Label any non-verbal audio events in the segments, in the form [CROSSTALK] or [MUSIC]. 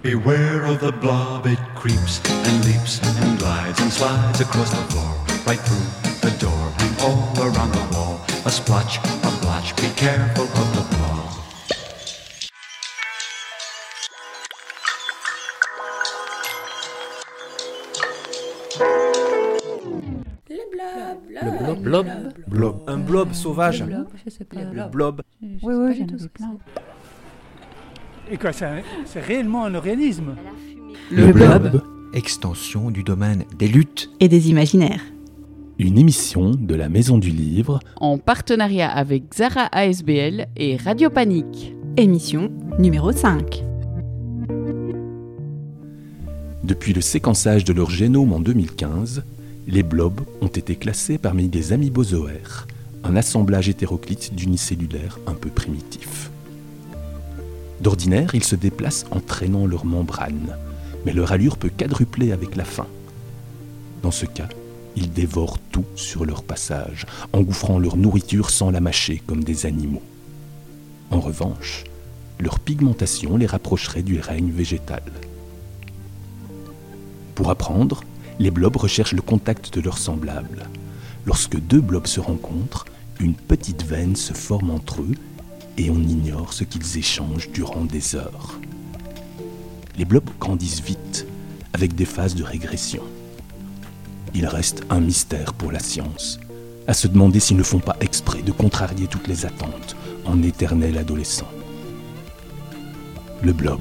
Beware of the blob, it creeps and leaps and glides and slides across the floor, right through the door and all around the wall. A splotch, a blotch, be careful of the blob. Le blob. Blob. Blob. Un blob sauvage. blob, je sais pas. Le blob. Je Oui, oui, j'en plein. C'est. Et quoi, c'est un- c'est réellement un organisme Le blob. extension du domaine des luttes. Et des imaginaires. Une émission de la Maison du Livre en partenariat avec Zara ASBL et Radio Panique. Émission numéro 5. Depuis le séquençage de leur génome en 2015, les blobs ont été classés parmi les amibozoaires, un assemblage hétéroclite d'unicellulaires un peu primitifs. D'ordinaire, ils se déplacent en traînant leurs membranes, mais leur allure peut quadrupler avec la faim. Dans ce cas, ils dévorent tout sur leur passage, engouffrant leur nourriture sans la mâcher comme des animaux. En revanche, leur pigmentation les rapprocherait du règne végétal. Pour apprendre, les blobs recherchent le contact de leurs semblables. Lorsque deux blobs se rencontrent, une petite veine se forme entre eux et on ignore ce qu'ils échangent durant des heures. Les blobs grandissent vite, avec des phases de régression. Il reste un mystère pour la science, à se demander s'ils ne font pas exprès de contrarier toutes les attentes en éternel adolescent. Le blob,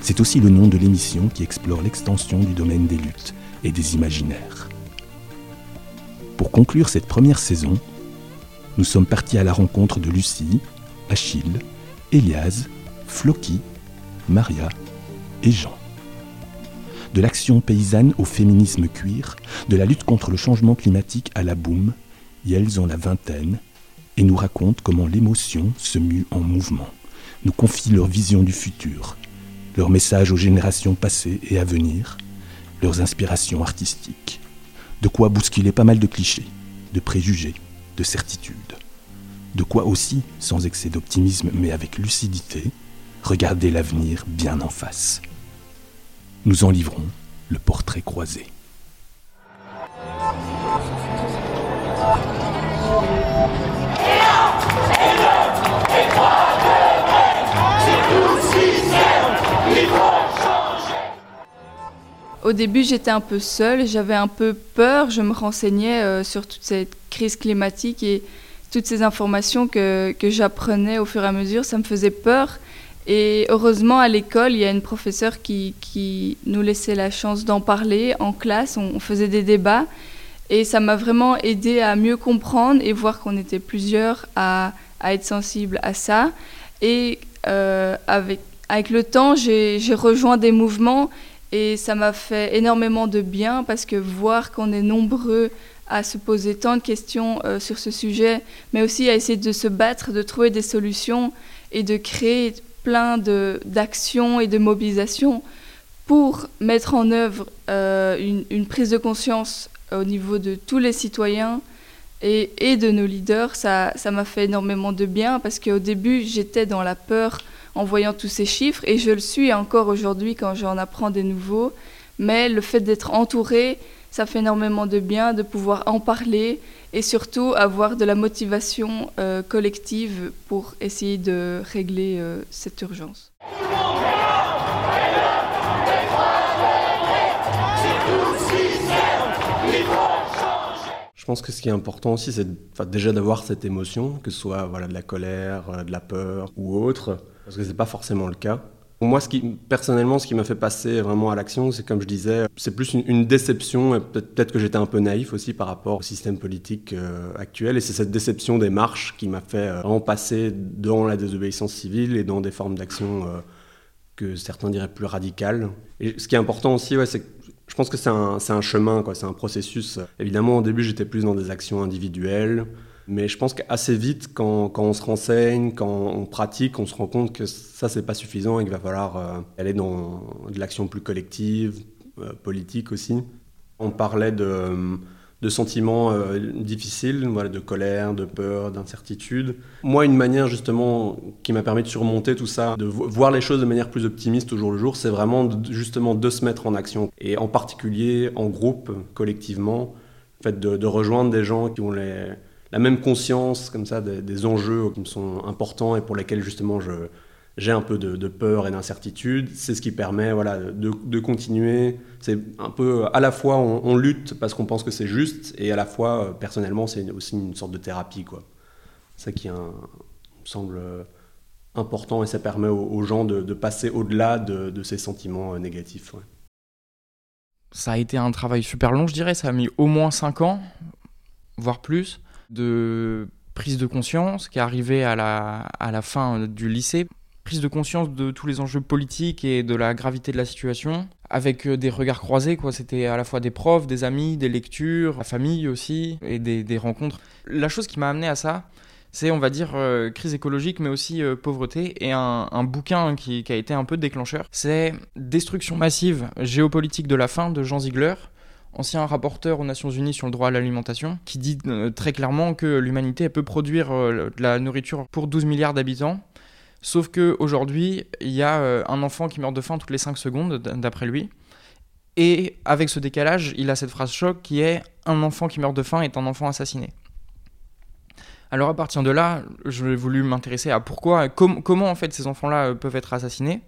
c'est aussi le nom de l'émission qui explore l'extension du domaine des luttes et des imaginaires. Pour conclure cette première saison, nous sommes partis à la rencontre de Lucie, Achille, Elias, Floki, Maria et Jean. De l'action paysanne au féminisme cuir, de la lutte contre le changement climatique à la boum, elles ont la vingtaine et nous racontent comment l'émotion se mue en mouvement, nous confient leur vision du futur, leurs messages aux générations passées et à venir, leurs inspirations artistiques. De quoi bousculer pas mal de clichés, de préjugés, de certitudes. De quoi aussi, sans excès d'optimisme mais avec lucidité, regarder l'avenir bien en face. Nous en livrons le portrait croisé. Au début, j'étais un peu seule, j'avais un peu peur, je me renseignais euh, sur toute cette crise climatique et toutes ces informations que, j'apprenais au fur et à mesure, ça me faisait peur. Et heureusement, à l'école, il y a une professeure qui, nous laissait la chance d'en parler en classe, on, faisait des débats, et ça m'a vraiment aidé à mieux comprendre et voir qu'on était plusieurs à, être sensibles à ça. Et euh, avec, le temps, j'ai rejoint des mouvements et ça m'a fait énormément de bien parce que voir qu'on est nombreux à se poser tant de questions euh, sur ce sujet, mais aussi à essayer de se battre, de trouver des solutions et de créer plein d'actions et de mobilisations pour mettre en œuvre euh, une, prise de conscience au niveau de tous les citoyens et, et de nos leaders, ça m'a fait énormément de bien parce qu'au début, j'étais dans la peur en voyant tous ces chiffres et je le suis encore aujourd'hui quand j'en apprends des nouveaux. Mais le fait d'être entouré, ça fait énormément de bien de pouvoir en parler et surtout avoir de la motivation euh, collective pour essayer de régler euh, cette urgence. Je pense que ce qui est important aussi, c'est déjà d'avoir cette émotion, que ce soit voilà, de la colère, euh, de la peur ou autre, parce que c'est pas forcément le cas. Moi, personnellement, ce qui m'a fait passer vraiment à l'action, c'est comme je disais, c'est plus une, déception, et peut-être que j'étais un peu naïf aussi par rapport au système politique euh, actuel, et c'est cette déception des marches qui m'a fait euh, passer dans la désobéissance civile et dans des formes d'action euh, que certains diraient plus radicales. Et ce qui est important aussi, ouais, c'est que je pense que c'est un, un chemin, quoi, c'est un processus. Évidemment, au début, j'étais plus dans des actions individuelles, mais je pense qu'assez vite, quand, on se renseigne, quand on pratique, on se rend compte que ça, c'est pas suffisant et qu'il va falloir euh, aller dans de l'action plus collective, euh, politique aussi. On parlait de, de sentiments euh, difficiles, de colère, de peur, d'incertitude. Moi, une manière justement qui m'a permis de surmonter tout ça, de voir les choses de manière plus optimiste au jour le jour, c'est vraiment justement de se mettre en action. Et en particulier en groupe, collectivement, fait de, de rejoindre des gens qui ont les, la même conscience comme ça des, enjeux qui me sont importants et pour lesquels justement je j'ai un peu de, peur et d'incertitude. C'est ce qui permet voilà, de, continuer. C'est un peu à la fois on, lutte parce qu'on pense que c'est juste et à la fois personnellement c'est aussi une sorte de thérapie quoi. Ça qui me semble important et ça permet aux, gens de, passer au-delà de, ces sentiments euh, négatifs. Ça a été un travail super long, je dirais. Ça a mis au moins 5 ans, voire plus, de prise de conscience qui est arrivée à la, à la fin du lycée prise de conscience de tous les enjeux politiques et de la gravité de la situation, avec des regards croisés, quoi. C'était à la fois des profs, des amis, des lectures, la famille aussi, et des, des rencontres. La chose qui m'a amené à ça, c'est, on va dire, euh, crise écologique, mais aussi euh, pauvreté, et un, un bouquin qui, qui, a été un peu déclencheur, c'est Destruction massive, géopolitique de la faim de Jean Ziegler, ancien rapporteur aux Nations Unies sur le droit à l'alimentation, qui dit euh, très clairement que l'humanité peut produire de la nourriture pour 12 milliards d'habitants, Sauf qu'aujourd'hui, il y a euh, un enfant qui meurt de faim toutes les 5 secondes, d'après lui. Et avec ce décalage, il a cette phrase choc qui est Un enfant qui meurt de faim est un enfant assassiné. Alors à partir de là, j'ai voulu m'intéresser à pourquoi, com comment en fait ces enfants-là euh, peuvent être assassinés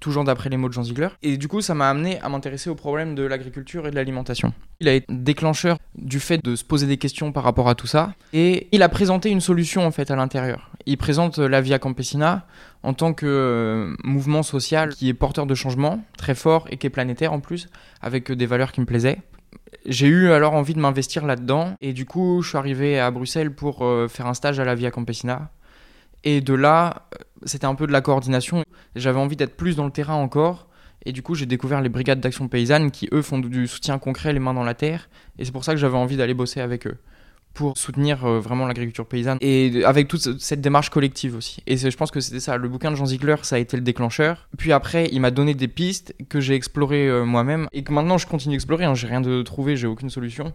toujours d'après les mots de Jean Ziegler. Et du coup, ça m'a amené à m'intéresser au problème de l'agriculture et de l'alimentation. Il a été déclencheur du fait de se poser des questions par rapport à tout ça. Et il a présenté une solution en fait à l'intérieur. Il présente la Via Campesina en tant que euh, mouvement social qui est porteur de changement, très fort et qui est planétaire en plus, avec des valeurs qui me plaisaient. J'ai eu alors envie de m'investir là-dedans et du coup je suis arrivé à Bruxelles pour euh, faire un stage à la Via Campesina et de là, c'était un peu de la coordination. J'avais envie d'être plus dans le terrain encore. Et du coup, j'ai découvert les brigades d'action paysanne qui, eux, font du soutien concret, les mains dans la terre. Et c'est pour ça que j'avais envie d'aller bosser avec eux pour soutenir euh, vraiment l'agriculture paysanne et avec toute cette démarche collective aussi. Et je pense que c'était ça. Le bouquin de Jean Ziegler, ça a été le déclencheur. Puis après, il m'a donné des pistes que j'ai explorées euh, moi-même et que maintenant je continue d'explorer. Hein. J'ai rien de trouvé, j'ai aucune solution.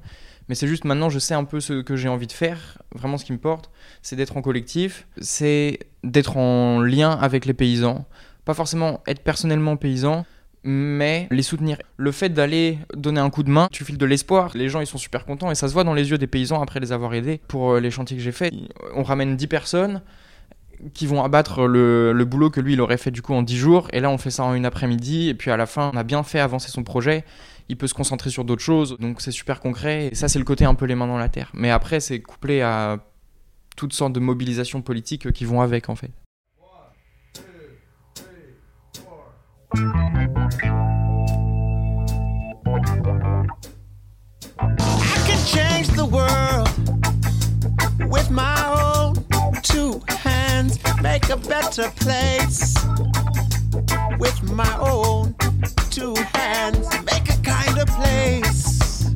Mais c'est juste maintenant, je sais un peu ce que j'ai envie de faire. Vraiment, ce qui me porte, c'est d'être en collectif, c'est d'être en lien avec les paysans. Pas forcément être personnellement paysan, mais les soutenir. Le fait d'aller donner un coup de main, tu files de l'espoir. Les gens, ils sont super contents et ça se voit dans les yeux des paysans après les avoir aidés. Pour euh, les chantiers que j'ai faits, on ramène 10 personnes qui vont abattre le, le, boulot que lui, il aurait fait du coup en 10 jours. Et là, on fait ça en une après-midi. Et puis à la fin, on a bien fait avancer son projet. Il peut se concentrer sur d'autres choses. Donc c'est super concret. Et ça, c'est le côté un peu les mains dans la terre. Mais après, c'est couplé à toutes sortes de mobilisations politiques qui vont avec en fait. With my own two hands, make a kinder place.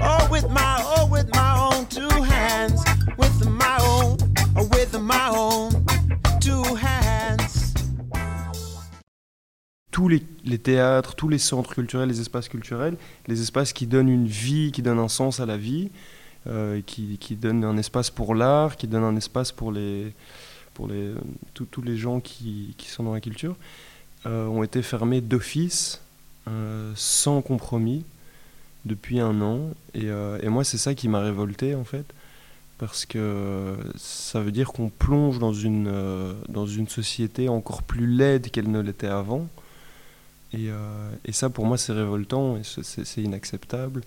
Oh, with my, oh, with my own two hands, with my own, with my own two hands. tous les, théâtres, tous les centres culturels, les espaces culturels, les espaces qui donnent une vie, qui donnent un sens à la vie, euh, qui, qui, donnent un espace pour l'art, qui donnent un espace pour les, pour les, tous les gens qui, sont dans la culture, ont été fermés d'office, euh, sans compromis, depuis un an. Et, euh, et moi, c'est ça qui m'a révolté, en fait, parce que ça veut dire qu'on plonge dans une, euh, dans une société encore plus laide qu'elle ne l'était avant. Et, euh, et, ça, pour moi, c'est révoltant et c'est inacceptable.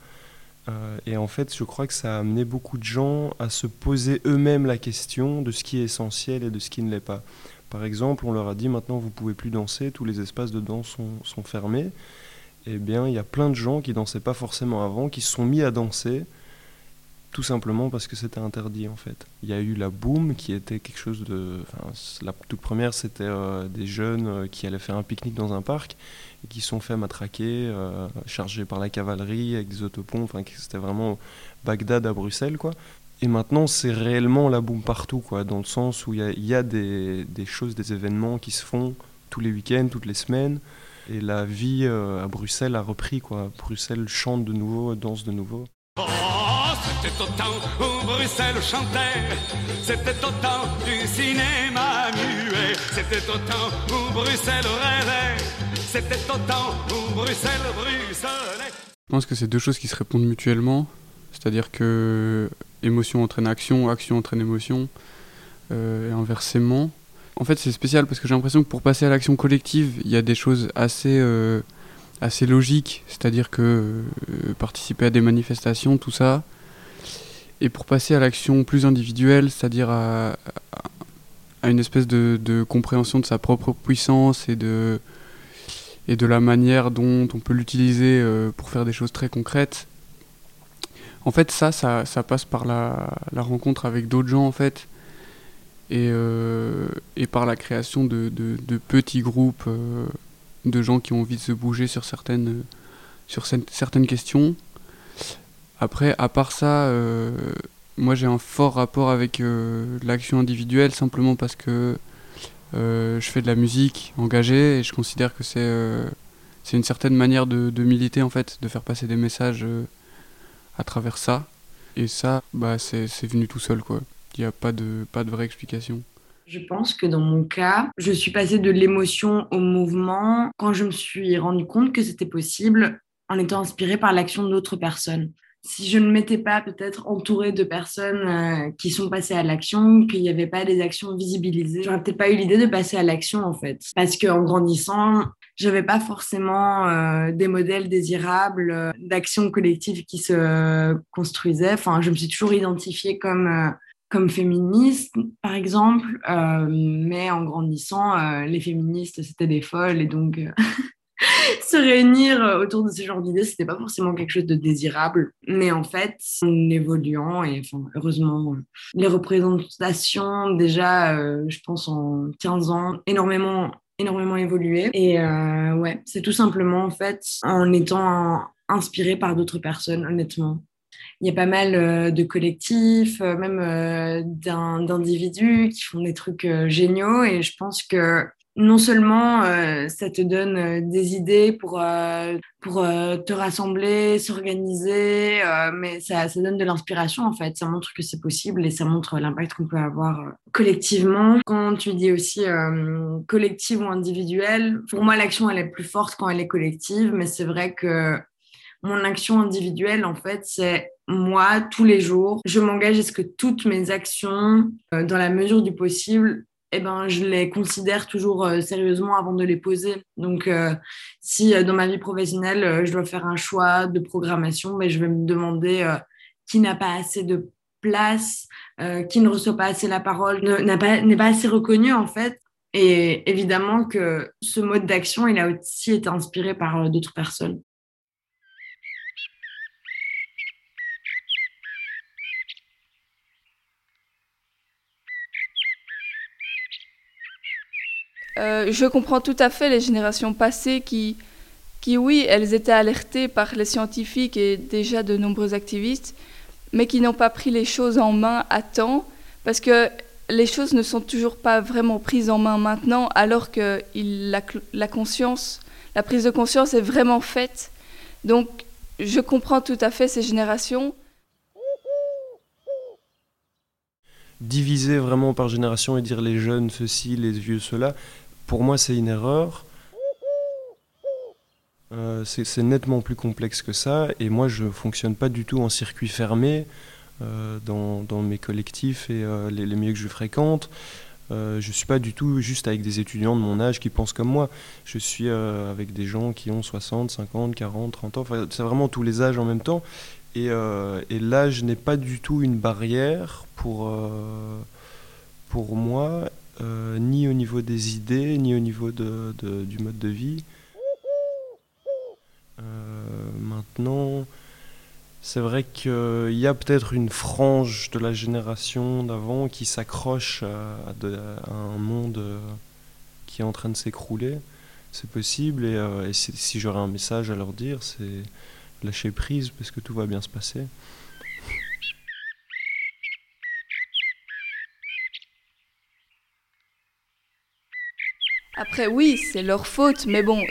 Euh, et en fait, je crois que ça a amené beaucoup de gens à se poser eux-mêmes la question de ce qui est essentiel et de ce qui ne l'est pas. Par exemple, on leur a dit maintenant vous pouvez plus danser, tous les espaces de danse sont, fermés. Eh bien, il y a plein de gens qui dansaient pas forcément avant, qui se sont mis à danser tout simplement parce que c'était interdit en fait. Il y a eu la boom qui était quelque chose de... La toute première c'était euh, des jeunes euh, qui allaient faire un pique-nique dans un parc et qui sont fait matraquer, euh, chargés par la cavalerie avec des autopompes, c'était vraiment Bagdad à Bruxelles quoi. Et maintenant c'est réellement la boom partout quoi, dans le sens où il y a, il y a des, des, choses, des événements qui se font tous les week-ends, toutes les semaines. Et la vie à Bruxelles a repris quoi. Bruxelles chante de nouveau, danse de nouveau. Oh, c'était au temps où Bruxelles chantait, c'était au temps du cinéma muet, c'était au temps où Bruxelles rêvait, c'était au temps où Bruxelles bruxelait. Je pense que c'est deux choses qui se répondent mutuellement, c'est-à-dire que émotion entraîne action, action entraîne émotion, euh, et inversement. En fait, c'est spécial parce que j'ai l'impression que pour passer à l'action collective, il y a des choses assez, euh, assez logiques, c'est-à-dire que euh, participer à des manifestations, tout ça. Et pour passer à l'action plus individuelle, c'est-à-dire à, une espèce de, compréhension de sa propre puissance et de, et de la manière dont on peut l'utiliser pour faire des choses très concrètes. En fait, ça, ça, passe par la, rencontre avec d'autres gens, en fait et, euh, par la création de, petits groupes euh, de gens qui ont envie de se bouger sur certaines, certaines questions. Après, à part ça, euh, moi j'ai un fort rapport avec euh, l'action individuelle simplement parce que euh, je fais de la musique engagée et je considère que c'est euh, c'est une certaine manière de, de, militer en fait, de faire passer des messages à travers ça. Et ça, bah, c'est venu tout seul quoi. Il n'y a pas de, pas de vraie explication. Je pense que dans mon cas, je suis passée de l'émotion au mouvement quand je me suis rendu compte que c'était possible en étant inspirée par l'action d'autres personnes. Si je ne m'étais pas peut-être entourée de personnes euh, qui sont passées à l'action, qu'il n'y avait pas des actions visibilisées, j'aurais peut-être pas eu l'idée de passer à l'action en fait. Parce qu'en grandissant, j'avais pas forcément euh, des modèles désirables euh, d'action collective qui se construisaient. Enfin, je me suis toujours identifiée comme euh, comme féministe, par exemple, euh, mais en grandissant, les féministes, c'était des folles, et donc [LAUGHS] se réunir autour de ce genre d'idées, c'était pas forcément quelque chose de désirable. Mais en fait, en évoluant, et enfin, heureusement, les représentations, déjà, je pense en 15 ans, énormément, énormément évolué. Et ouais, c'est tout simplement, en fait, en étant inspiré par d'autres personnes, honnêtement il y a pas mal euh, de collectifs, euh, même euh, d'individus qui font des trucs géniaux. Et je pense que non seulement ça te donne des idées pour, pour te rassembler, s'organiser, mais ça, ça, donne de l'inspiration en fait. Ça montre que c'est possible et ça montre l'impact qu'on peut avoir collectivement. Quand tu dis aussi collective ou individuelle, pour moi l'action elle est plus forte quand elle est collective, mais c'est vrai que mon action individuelle, en fait, c'est moi, tous les jours, je m'engage à ce que toutes mes actions, euh, dans la mesure du possible, eh ben, je les considère toujours euh, sérieusement avant de les poser. Donc, euh, si euh, dans ma vie professionnelle, je dois faire un choix de programmation, ben, je vais me demander qui n'a pas assez de place, qui ne reçoit pas assez la parole, n'est pas assez reconnu en fait. Et évidemment que ce mode d'action, il a aussi été inspiré par d'autres personnes. Euh, je comprends tout à fait les générations passées qui, qui, oui, elles étaient alertées par les scientifiques et déjà de nombreux activistes, mais qui n'ont pas pris les choses en main à temps, parce que les choses ne sont toujours pas vraiment prises en main maintenant, alors que la conscience, la prise de conscience est vraiment faite. Donc, je comprends tout à fait ces générations. Diviser vraiment par génération et dire les jeunes ceci, les vieux cela, pour moi, c'est une erreur. Euh, c'est nettement plus complexe que ça. Et moi, je ne fonctionne pas du tout en circuit fermé euh, dans, mes collectifs et euh, les, les, milieux que je fréquente. je ne suis pas du tout juste avec des étudiants de mon âge qui pensent comme moi. Je suis avec des gens qui ont 60, 50, 40, 30 ans. Enfin, c'est vraiment tous les âges en même temps. Et, et l'âge n'est pas du tout une barrière pour, pour moi euh, ni au niveau des idées, ni au niveau du mode de vie. Euh, maintenant, c'est vrai qu'il y a peut-être une frange de la génération d'avant qui s'accroche à, à, un monde euh, qui est en train de s'écrouler. C'est possible, et, euh, et si j'aurais un message à leur dire, c'est lâcher prise parce que tout va bien se passer. Après, oui, c'est leur faute, mais bon,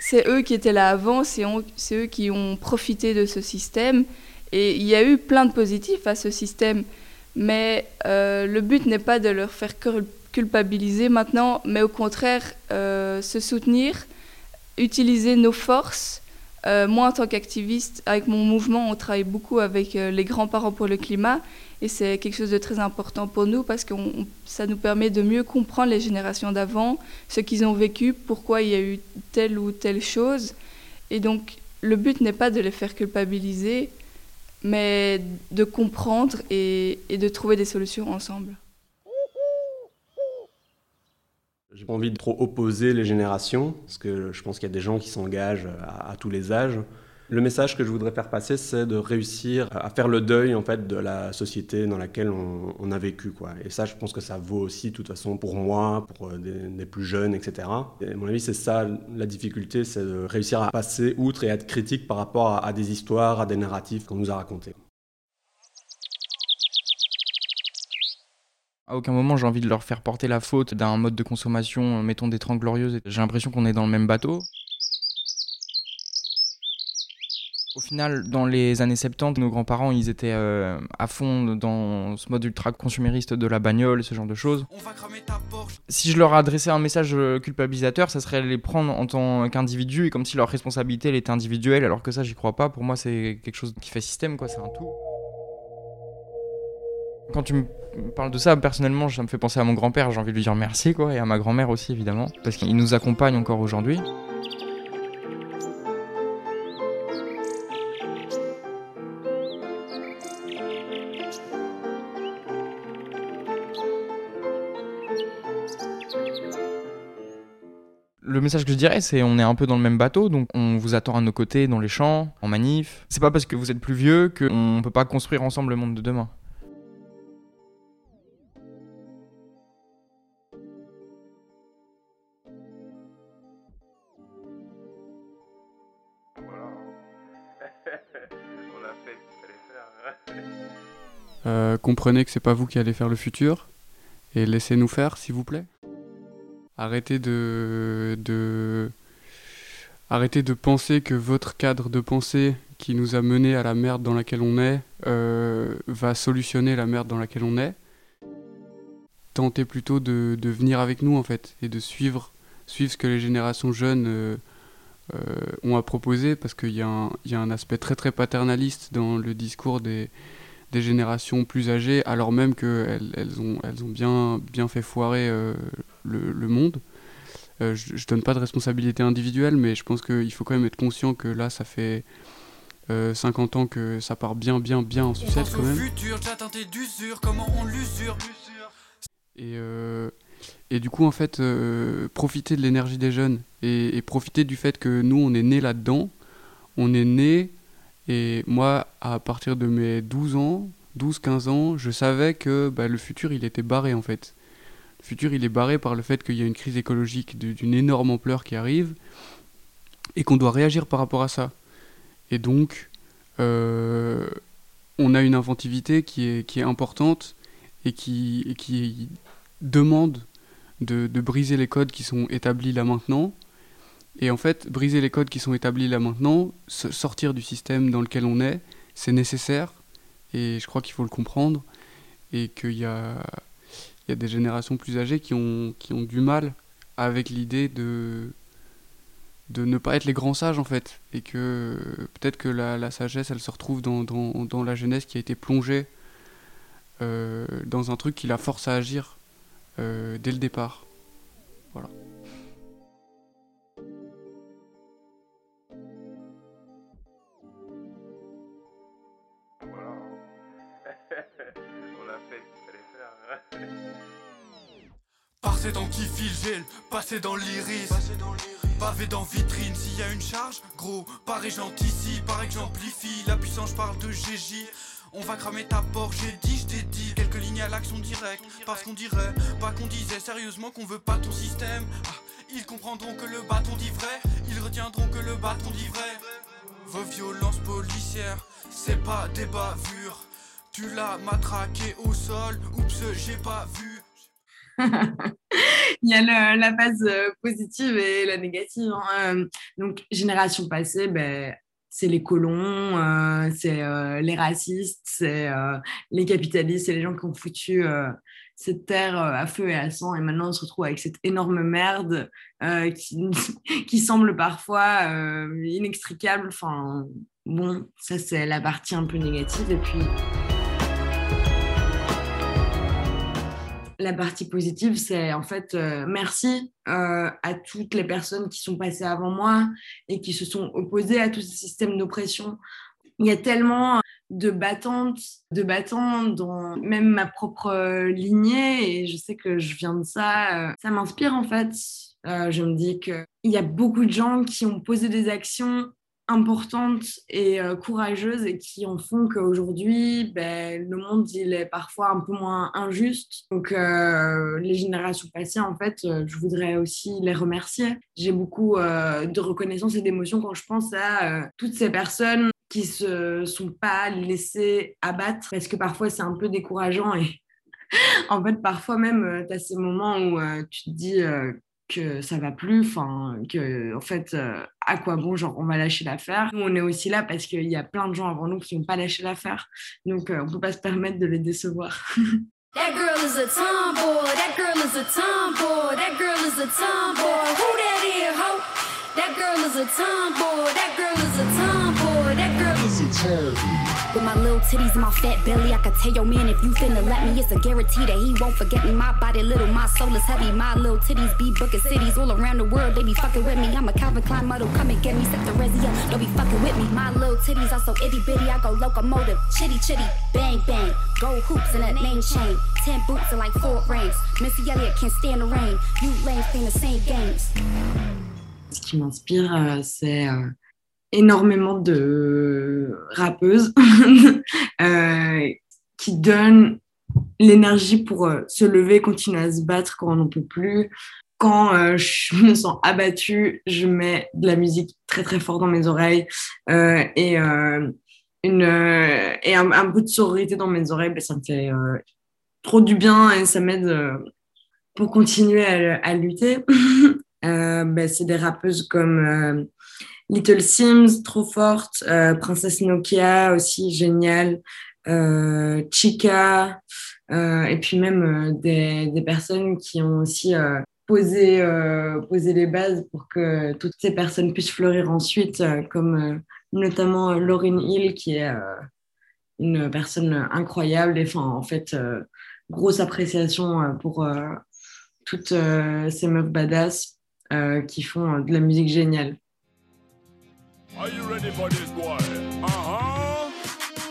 c'est eux qui étaient là avant, c'est eux qui ont profité de ce système. Et il y a eu plein de positifs à ce système, mais euh, le but n'est pas de leur faire culpabiliser maintenant, mais au contraire euh, se soutenir, utiliser nos forces. Euh, moi, en tant qu'activiste, avec mon mouvement, on travaille beaucoup avec les grands-parents pour le climat. Et c'est quelque chose de très important pour nous parce que ça nous permet de mieux comprendre les générations d'avant, ce qu'ils ont vécu, pourquoi il y a eu telle ou telle chose. Et donc, le but n'est pas de les faire culpabiliser, mais de comprendre et, de trouver des solutions ensemble. J'ai pas envie de trop opposer les générations, parce que je pense qu'il y a des gens qui s'engagent à, tous les âges. Le message que je voudrais faire passer, c'est de réussir à faire le deuil en fait de la société dans laquelle on, a vécu, quoi. Et ça, je pense que ça vaut aussi, de toute façon, pour moi, pour euh, des, plus jeunes, etc. Et à mon avis, c'est ça la difficulté, c'est de réussir à passer outre et à être critique par rapport à, à des histoires, à des narratifs qu'on nous a racontés. À aucun moment j'ai envie de leur faire porter la faute d'un mode de consommation, mettons des 30 glorieuses. J'ai l'impression qu'on est dans le même bateau. Au final, dans les années 70, nos grands-parents, ils étaient euh, à fond dans ce mode ultra consumériste de la bagnole, ce genre de choses. Si je leur adressais un message euh, culpabilisateur, ça serait les prendre en tant qu'individus et comme si leur responsabilité elle était individuelle, alors que ça, j'y crois pas. Pour moi, c'est quelque chose qui fait système, quoi. C'est un tout. Quand tu me parles de ça, personnellement, ça me fait penser à mon grand-père. J'ai envie de lui dire merci, quoi, et à ma grand-mère aussi, évidemment, parce qu'ils nous accompagnent encore aujourd'hui. Le message que je dirais, c'est on est un peu dans le même bateau, donc on vous attend à nos côtés dans les champs, en manif. C'est pas parce que vous êtes plus vieux qu'on peut pas construire ensemble le monde de demain. Euh, comprenez que c'est pas vous qui allez faire le futur et laissez-nous faire, s'il vous plaît. Arrêtez de, de, de penser que votre cadre de pensée qui nous a menés à la merde dans laquelle on est euh, va solutionner la merde dans laquelle on est. Tentez plutôt de, de, venir avec nous en fait et de suivre, suivre ce que les générations jeunes euh, ont à proposer parce qu'il y, y, a un aspect très très paternaliste dans le discours des, des générations plus âgées, alors même qu'elles elles ont, elles ont bien, bien fait foirer euh, le, le, monde. Euh, je ne donne pas de responsabilité individuelle, mais je pense qu'il faut quand même être conscient que là, ça fait 50 euh, ans que ça part bien, bien, bien en sucette quand même. Et, et du coup, en fait, profiter de l'énergie des jeunes et, et, profiter du fait que nous, on est né là-dedans. On est né et moi, à partir de mes 12 ans, 12-15 ans, je savais que bah, le futur, il était barré en fait. Le futur, il est barré par le fait qu'il y a une crise écologique d'une énorme ampleur qui arrive et qu'on doit réagir par rapport à ça. Et donc, euh, on a une inventivité qui est, importante et qui, demande de, de briser les codes qui sont établis là maintenant et en fait, briser les codes qui sont établis là maintenant, sortir du système dans lequel on est, c'est nécessaire. Et je crois qu'il faut le comprendre. Et qu'il y a, y a des générations plus âgées qui ont, qui ont du mal avec l'idée de, de ne pas être les grands sages en fait. Et que peut-être que la, la, sagesse, elle se retrouve dans, dans, dans, la jeunesse qui a été plongée euh, dans un truc qui la force à agir euh, dès le départ. Voilà. Passer dans l'iris. Pavé dans vitrine, s'il y a une charge, gros, pareil j'anticipe, pareil que j'amplifie. La puissance, parle de GJ. On va cramer ta porte, j'ai dit, je t'ai dit Quelques lignes à l'action directe Parce qu'on dirait, pas qu'on disait sérieusement qu'on veut pas ton système ah, Ils comprendront que le bâton dit vrai Ils retiendront que le bâton dit vrai Vos violences policières, c'est pas des bavures Tu l'as matraqué au sol, oups j'ai pas vu [LAUGHS] il y a la phase euh, positive et la négative. Hein. Euh, donc, génération passée, ben, c'est les colons, euh, c'est les racistes, c'est les capitalistes, c'est les gens qui ont foutu cette terre à feu et à sang. Et maintenant, on se retrouve avec cette énorme merde qui, [LAUGHS] qui, semble parfois inextricable. Enfin, bon, ça, c'est la partie un peu négative. Et puis. La partie positive, c'est en fait euh, merci euh, à toutes les personnes qui sont passées avant moi et qui se sont opposées à tous ces systèmes d'oppression. Il y a tellement de battantes, de battants dans même ma propre lignée et je sais que je viens de ça. Euh, ça m'inspire en fait. je me dis qu'il y a beaucoup de gens qui ont posé des actions importantes et euh, courageuses et qui en font qu'aujourd'hui, ben, le monde il est parfois un peu moins injuste. Donc euh, les générations passées, en fait, euh, je voudrais aussi les remercier. J'ai beaucoup de reconnaissance et d'émotion quand je pense à toutes ces personnes qui se sont pas laissées abattre parce que parfois c'est un peu décourageant et [LAUGHS] en fait parfois même tu as ces moments où tu te dis que ça va plus, enfin, que en fait, euh, à quoi bon, genre, on va lâcher l'affaire. Nous, on est aussi là parce qu'il y a plein de gens avant nous qui n'ont pas lâché l'affaire, donc euh, on peut pas se permettre de les décevoir. [LAUGHS] That girl is a tomboy, that girl is a tomboy, that girl is a tomboy. Who that is, ho? That girl is a tomboy, that girl is a tomboy, that girl is a tomboy. With my little titties and my fat belly, I can tell your man if you finna let me, it's a guarantee that he won't forget me. My body little, my soul is heavy. My little titties be booking cities all around the world. They be fucking with me. I'm a Calvin Klein model, come and get me. Set the resi up, don't be fucking with me. My little titties are so itty bitty, I go locomotive. Chitty chitty, bang bang. Gold hoops and a name chain. Ten boots and like four rings. Missy Elliott can't stand the rain. You lames playing the same games. Ce qui m'inspire, euh, c'est euh, énormément de rappeuses [LAUGHS] euh, qui donnent l'énergie pour euh, se lever, continuer à se battre quand on n'en peut plus. Quand euh, je [LAUGHS] me sens abattue, je mets de la musique très très fort dans mes oreilles et, une, et un, peu de sororité dans mes oreilles, ben, ça me fait trop du bien et ça m'aide pour continuer à, à lutter. [LAUGHS] ben, c'est des rappeuses comme Little Sims, trop forte. Euh, Princesse Nokia aussi, génial. Euh, Chica. Euh, et puis même des, des, personnes qui ont aussi posé, posé les bases pour que toutes ces personnes puissent fleurir ensuite, comme notamment Lauryn Hill, qui est une personne incroyable. Et en fait, grosse appréciation pour toutes ces meufs badass qui font de la musique géniale. Are you ready for this boy? Uh-huh.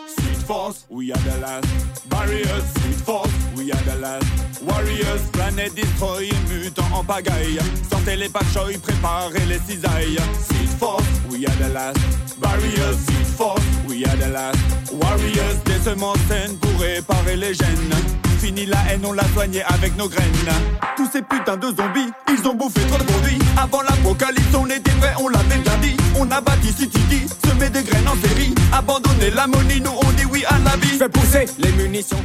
Sweet force, we are the last. Barriers, sweet force, we are the last. Warriors, planète destroy, mutant en pagaille. Sortez les pachoy, préparez les cisailles. Sweet force, we are the last. Barriers, sweet force, we are the last. Warriors, des semences pour réparer les gènes. Fini la haine, on l'a soigné avec nos graines. Tous ces putains de zombies, ils ont bouffé trop de produits. Avant l'apocalypse, on était prêts, on l'avait bien dit. On a bâti City, semé des graines en série. Abandonner l'ammonie, nous on dit oui à la vie. Fait pousser les munitions.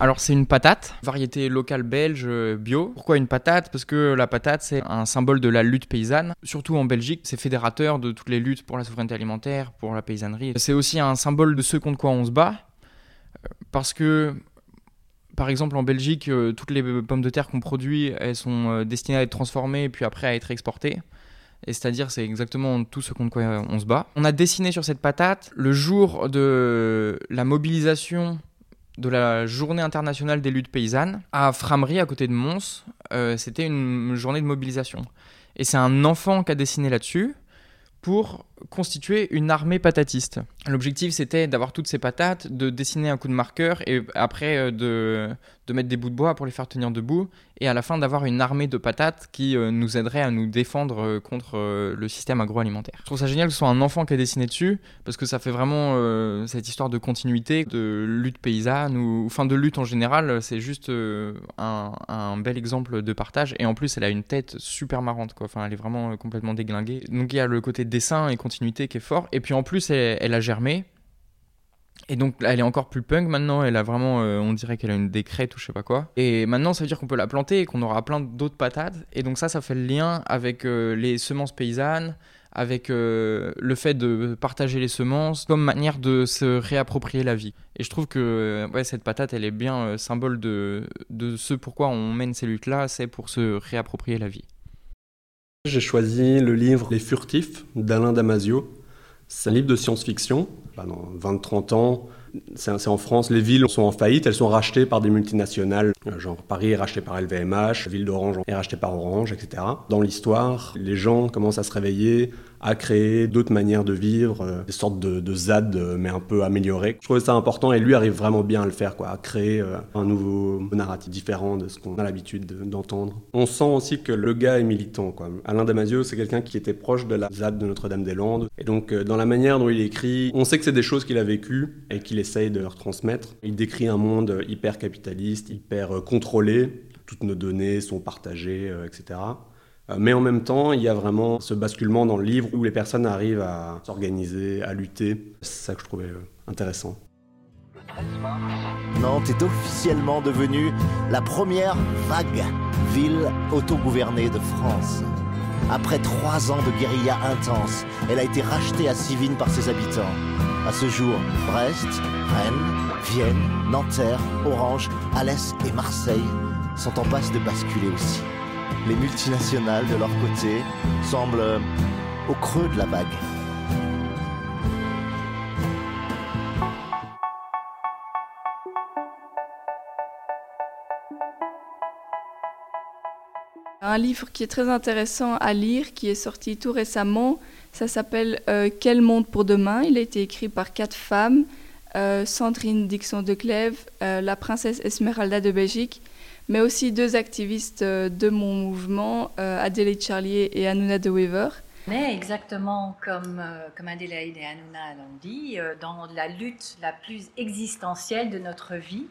Alors c'est une patate, variété locale belge euh, bio. Pourquoi une patate? Parce que la patate c'est un symbole de la lutte paysanne, surtout en Belgique, c'est fédérateur de toutes les luttes pour la souveraineté alimentaire, pour la paysannerie. C'est aussi un symbole de ce contre quoi on se bat, euh, parce que par exemple, en Belgique, euh, toutes les pommes de terre qu'on produit, elles sont euh, destinées à être transformées et puis après à être exportées. Et c'est-à-dire, c'est exactement tout ce contre quoi on se bat. On a dessiné sur cette patate le jour de la mobilisation de la journée internationale des luttes paysannes à Framery, à côté de Mons. Euh, c'était une journée de mobilisation. Et c'est un enfant qui a dessiné là-dessus pour constituer une armée patatiste. L'objectif c'était d'avoir toutes ces patates, de dessiner un coup de marqueur et après euh, de, de, mettre des bouts de bois pour les faire tenir debout et à la fin d'avoir une armée de patates qui euh, nous aiderait à nous défendre euh, contre le système agroalimentaire. Je trouve ça génial que ce soit un enfant qui ait dessiné dessus parce que ça fait vraiment cette histoire de continuité, de lutte paysanne ou enfin de lutte en général, c'est juste un, un, bel exemple de partage et en plus elle a une tête super marrante quoi, enfin elle est vraiment complètement déglinguée. Donc il y a le côté dessin et qui est fort. Et puis en plus, elle, a germé. Et donc elle est encore plus punk maintenant, elle a vraiment, euh, on dirait qu'elle a une décrète ou je sais pas quoi. Et maintenant ça veut dire qu'on peut la planter et qu'on aura plein d'autres patates. Et donc ça, ça fait le lien avec euh, les semences paysannes, avec euh, le fait de partager les semences comme manière de se réapproprier la vie. Et je trouve que cette patate, elle est bien symbole de, de ce pourquoi on mène ces luttes-là, c'est pour se réapproprier la vie. J'ai choisi le livre Les Furtifs d'Alain Damasio. C'est un livre de science-fiction. Dans 20-30 ans, c'est en France, les villes sont en faillite, elles sont rachetées par des multinationales. Genre Paris est racheté par LVMH, ville d'Orange est rachetée par Orange, etc. Dans l'histoire, les gens commencent à se réveiller, à créer d'autres manières de vivre, euh, des sortes de, ZAD, euh, mais un peu améliorées. Je trouvais ça important et lui arrive vraiment bien à le faire, quoi, à créer euh, un nouveau narratif différent de ce qu'on a l'habitude d'entendre. On sent aussi que le gars est militant. Quoi. Alain Damasio, c'est quelqu'un qui était proche de la ZAD de Notre-Dame-des-Landes. Et donc, dans la manière dont il écrit, on sait que c'est des choses qu'il a vécues et qu'il essaye de retransmettre. Il décrit un monde hyper capitaliste, hyper contrôlé. Toutes nos données sont partagées, etc. Euh, mais en même temps, il y a vraiment ce basculement dans le livre où les personnes arrivent à s'organiser, à lutter. C'est ça que je trouvais euh, intéressant. Nantes est officiellement devenue la première vague ville autogouvernée de France. Après trois ans de guérilla intense, elle a été rachetée à Sivine par ses habitants. À ce jour, Brest, Rennes, Vienne, Nanterre, Orange, Alès et Marseille sont en passe de basculer aussi les multinationales, de leur côté, semblent euh, au creux de la vague. Un livre qui est très intéressant à lire, qui est sorti tout récemment, ça s'appelle euh, Quel monde pour demain? Il a été écrit par quatre femmes, euh, Sandrine Dixon de Clèves, la princesse Esmeralda de Belgique mais aussi deux activistes euh, de mon mouvement, euh, Adélaïde Charlier et Hanouna de Weaver. Est exactement comme, euh, comme Adélaïde et Hanouna l'ont dit, dans la lutte la plus existentielle de notre vie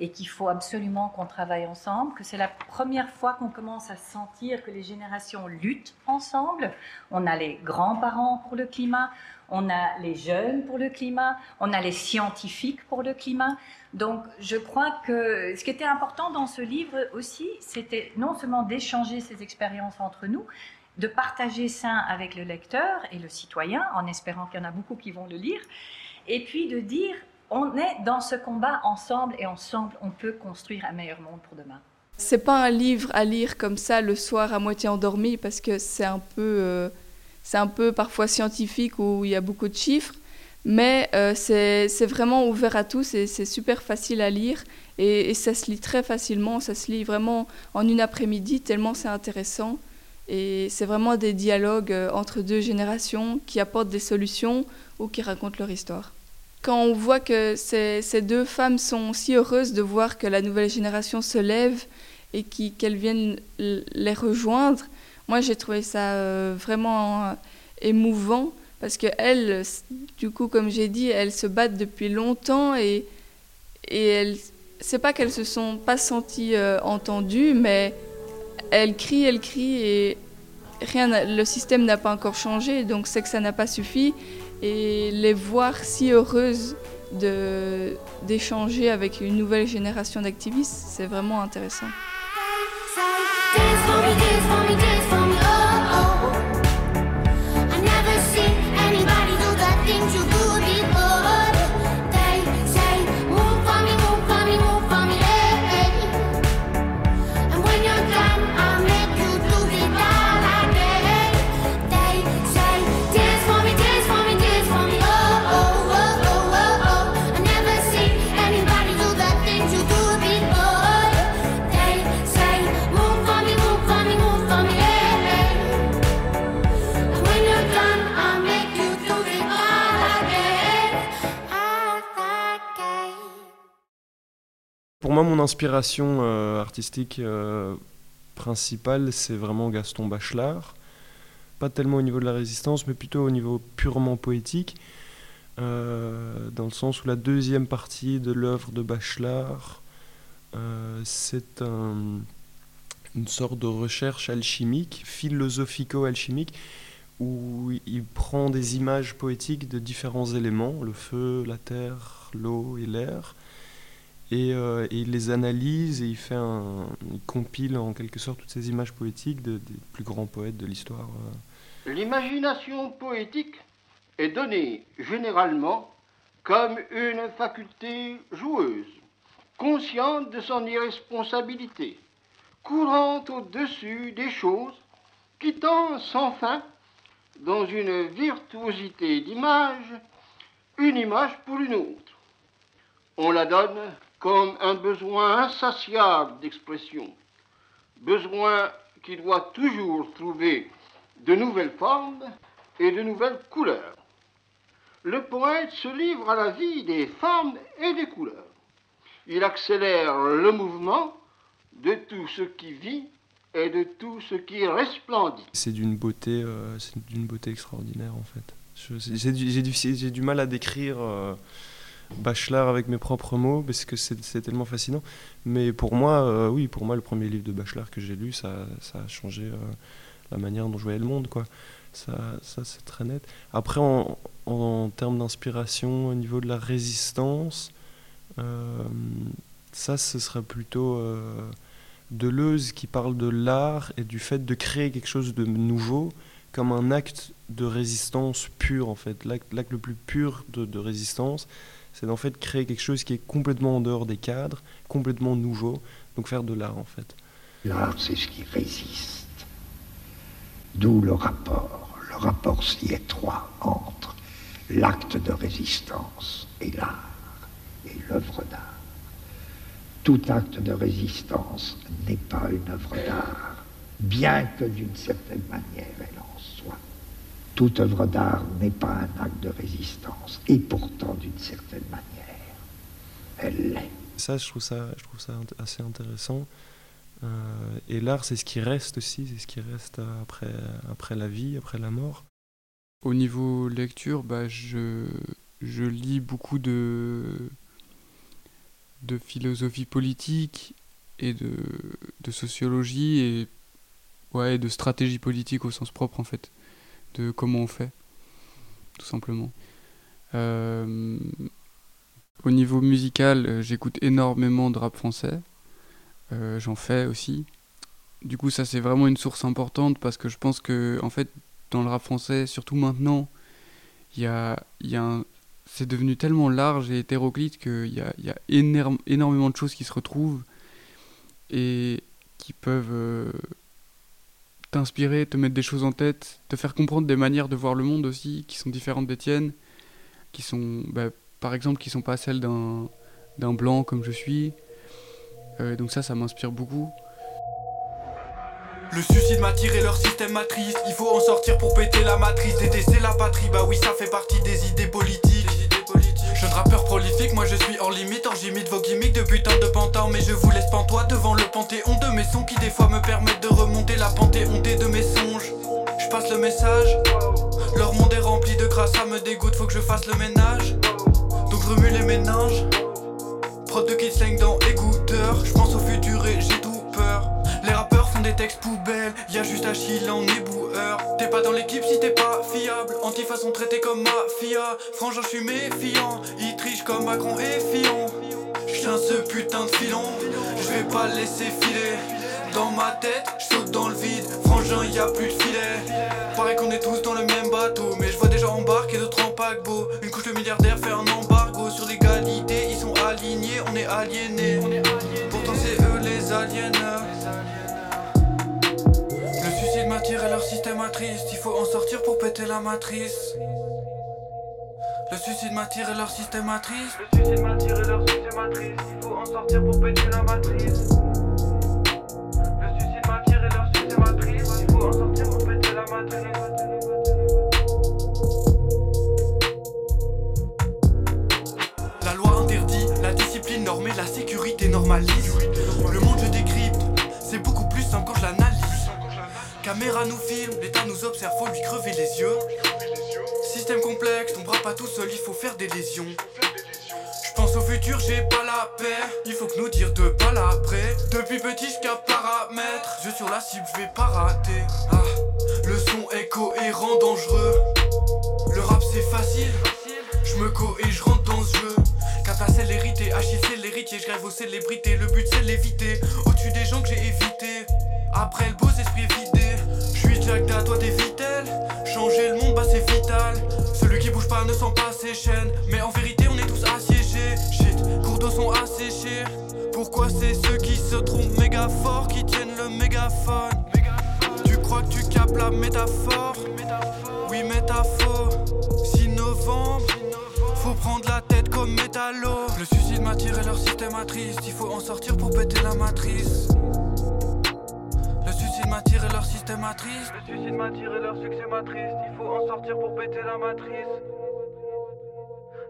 et qu'il faut absolument qu'on travaille ensemble, que c'est la première fois qu'on commence à sentir que les générations luttent ensemble. On a les grands-parents pour le climat, on a les jeunes pour le climat, on a les scientifiques pour le climat. Donc je crois que ce qui était important dans ce livre aussi, c'était non seulement d'échanger ces expériences entre nous, de partager ça avec le lecteur et le citoyen, en espérant qu'il y en a beaucoup qui vont le lire, et puis de dire, on est dans ce combat ensemble et ensemble, on peut construire un meilleur monde pour demain. C'est pas un livre à lire comme ça le soir à moitié endormi parce que c'est un peu, euh, c'est un peu parfois scientifique où il y a beaucoup de chiffres. Mais euh, c'est vraiment ouvert à tous et c'est super facile à lire. Et, ça se lit très facilement, ça se lit vraiment en une après-midi, tellement c'est intéressant. Et c'est vraiment des dialogues euh, entre deux générations qui apportent des solutions ou qui racontent leur histoire. Quand on voit que ces, ces deux femmes sont si heureuses de voir que la nouvelle génération se lève et qu'elles viennent les rejoindre, moi j'ai trouvé ça euh, vraiment émouvant parce qu'elles, du coup, comme j'ai dit, elles se battent depuis longtemps et, et elles, c'est pas qu'elles se sont pas senties euh, entendues, mais elles crient, elles crient et rien, le système n'a pas encore changé, donc c'est que ça n'a pas suffi. Et les voir si heureuses de, d'échanger avec une nouvelle génération d'activistes, c'est vraiment intéressant. Moi, mon inspiration euh, artistique euh, principale, c'est vraiment Gaston Bachelard. Pas tellement au niveau de la résistance, mais plutôt au niveau purement poétique. Euh, dans le sens où la deuxième partie de l'œuvre de Bachelard, c'est une sorte de recherche alchimique, philosophico-alchimique, où il prend des images poétiques de différents éléments, le feu, la terre, l'eau et l'air, euh, et, il les analyse et il, fait un, il compile en quelque sorte toutes ces images poétiques de, des plus grands poètes de l'histoire. Euh. L'imagination poétique est donnée généralement comme une faculté joueuse, consciente de son irresponsabilité, courant au-dessus des choses, quittant sans fin, dans une virtuosité d'image, une image pour une autre. On la donne comme un besoin insatiable d'expression, besoin qui doit toujours trouver de nouvelles formes et de nouvelles couleurs. Le poète se livre à la vie des formes et des couleurs. Il accélère le mouvement de tout ce qui vit et de tout ce qui resplendit. C'est d'une beauté, euh, c'est d'une beauté extraordinaire en fait. J'ai du mal à décrire euh, Bachelard avec mes propres mots parce que c'est tellement fascinant. Mais pour moi, euh, oui, pour moi, le premier livre de Bachelard que j'ai lu, ça, a changé euh, la manière dont je voyais le monde, quoi. Ça, c'est très net. Après, en, termes d'inspiration au niveau de la résistance, euh, ça, ce serait plutôt Deleuze qui parle de l'art et du fait de créer quelque chose de nouveau comme un acte de résistance pure, en fait. L'acte le plus pur de résistance, c'est d'en fait créer quelque chose qui est complètement en dehors des cadres, complètement nouveau, donc faire de l'art, en fait. L'art, c'est ce qui résiste. D'où le rapport, le rapport si étroit entre l'acte de résistance et l'art, et l'œuvre d'art. Tout acte de résistance n'est pas une œuvre d'art, bien que d'une certaine manière. Toute œuvre d'art n'est pas un acte de résistance, et pourtant d'une certaine manière, elle l'est. Ça, je trouve ça, je trouve ça int- assez intéressant. Euh, et l'art, c'est ce qui reste aussi, c'est ce qui reste après, après la vie, après la mort. Au niveau lecture, bah, je, je lis beaucoup de, de philosophie politique et de, de sociologie et ouais, et de stratégie politique au sens propre en fait, de comment on fait, tout simplement. Euh, au niveau musical, euh, j'écoute énormément de rap français, Euh, j'en fais aussi. Du coup, ça c'est vraiment une source importante parce que je pense que en fait, dans le rap français, surtout maintenant, y c'est devenu tellement large et hétéroclite qu'il y a, énormément de choses qui se retrouvent et qui peuvent t'inspirer, te mettre des choses en tête, te faire comprendre des manières de voir le monde aussi qui sont différentes des tiennes, qui sont, bah, par exemple, qui sont pas celles d'un blanc comme je suis. Euh, donc ça, ça m'inspire beaucoup. Le suicide m'a tiré leur système matrice. Il faut en sortir pour péter la matrice. Détester la patrie, bah oui, ça fait partie des idées politiques. Jeune rappeur prolifique, moi je suis hors limite. Or j'imite vos gimmicks de putain de pantin. Mais je vous laisse pantois devant le panthéon de mes sons qui des fois me permettent de remonter la pente hontée de mes songes. Je passe le message. Leur monde est rempli de crasse, ça me dégoûte, faut que je fasse le ménage. Donc je remue les méninges. Prod de kids slang dans écouteurs. Je pense au futur et j'ai tout peur. Les rappeurs des textes poubelles. Y'a juste Achille en éboueur. T'es pas dans l'équipe si t'es pas fiable. Antifa sont traités comme mafia. Frangin, je suis méfiant. Ils trichent comme Macron et Fillon. J'tiens ce putain de filon. Je vais pas laisser filer. Dans ma tête, je saute dans le vide. Frangin, y a plus de filet. Paraît qu'on est tous dans le même bateau. Mais je vois des gens embarqués, d'autres en paquebot. Une couche de milliardaires fait un embargo sur l'égalité. Ils sont alignés, on est aliénés. Pourtant, c'est attriste. Il faut en sortir pour péter la matrice. Le suicide m'attire et leur système attriste. Le suicide m'attire et leur système attriste. Il faut en sortir pour péter la matrice. Le suicide m'attire et leur système attriste. Il faut en sortir pour péter la matrice. La loi interdit, la discipline normée, la sécurité normalise. Le monde je décrypte, c'est beaucoup plus simple quand je l'analyse. Caméra nous filme, l'État nous observe, faut lui crever les yeux. Système complexe, on bras pas tout seul, il faut faire des lésions. Je pense au futur, j'ai pas la paix. Il faut que nous dire de pas l'après. Depuis petit, jusqu'à paramètre. Yeux sur la cible, je vais pas rater. Ah, le son est cohérent, dangereux. Le rap c'est facile. Je me co et je rentre dans ce jeu. Kata célérité, Achille c'est l'héritier. Je rêve aux célébrités. Le but c'est l'éviter. Au-dessus des gens que j'ai évités. Après le beau esprit est Jack, à toi vitesse. essentiel. Changer le monde, bah c'est vital. Celui qui bouge pas ne sent pas ses chaînes. Mais en vérité, on est tous assiégés. Shit, cours d'eau sont asséchés. Pourquoi c'est ceux qui se trompent? Méga fort qui tiennent le mégaphone Tu crois que tu capes la métaphore? Oui, métaphore. 6 novembre, faut prendre la tête comme métallo. Le suicide m'a tiré leur système triste. Il faut en sortir pour péter la matrice. Le suicide m'a tiré leur système matrice. Le suicide m'a tiré leur succès matrice. Il faut en sortir pour péter la matrice.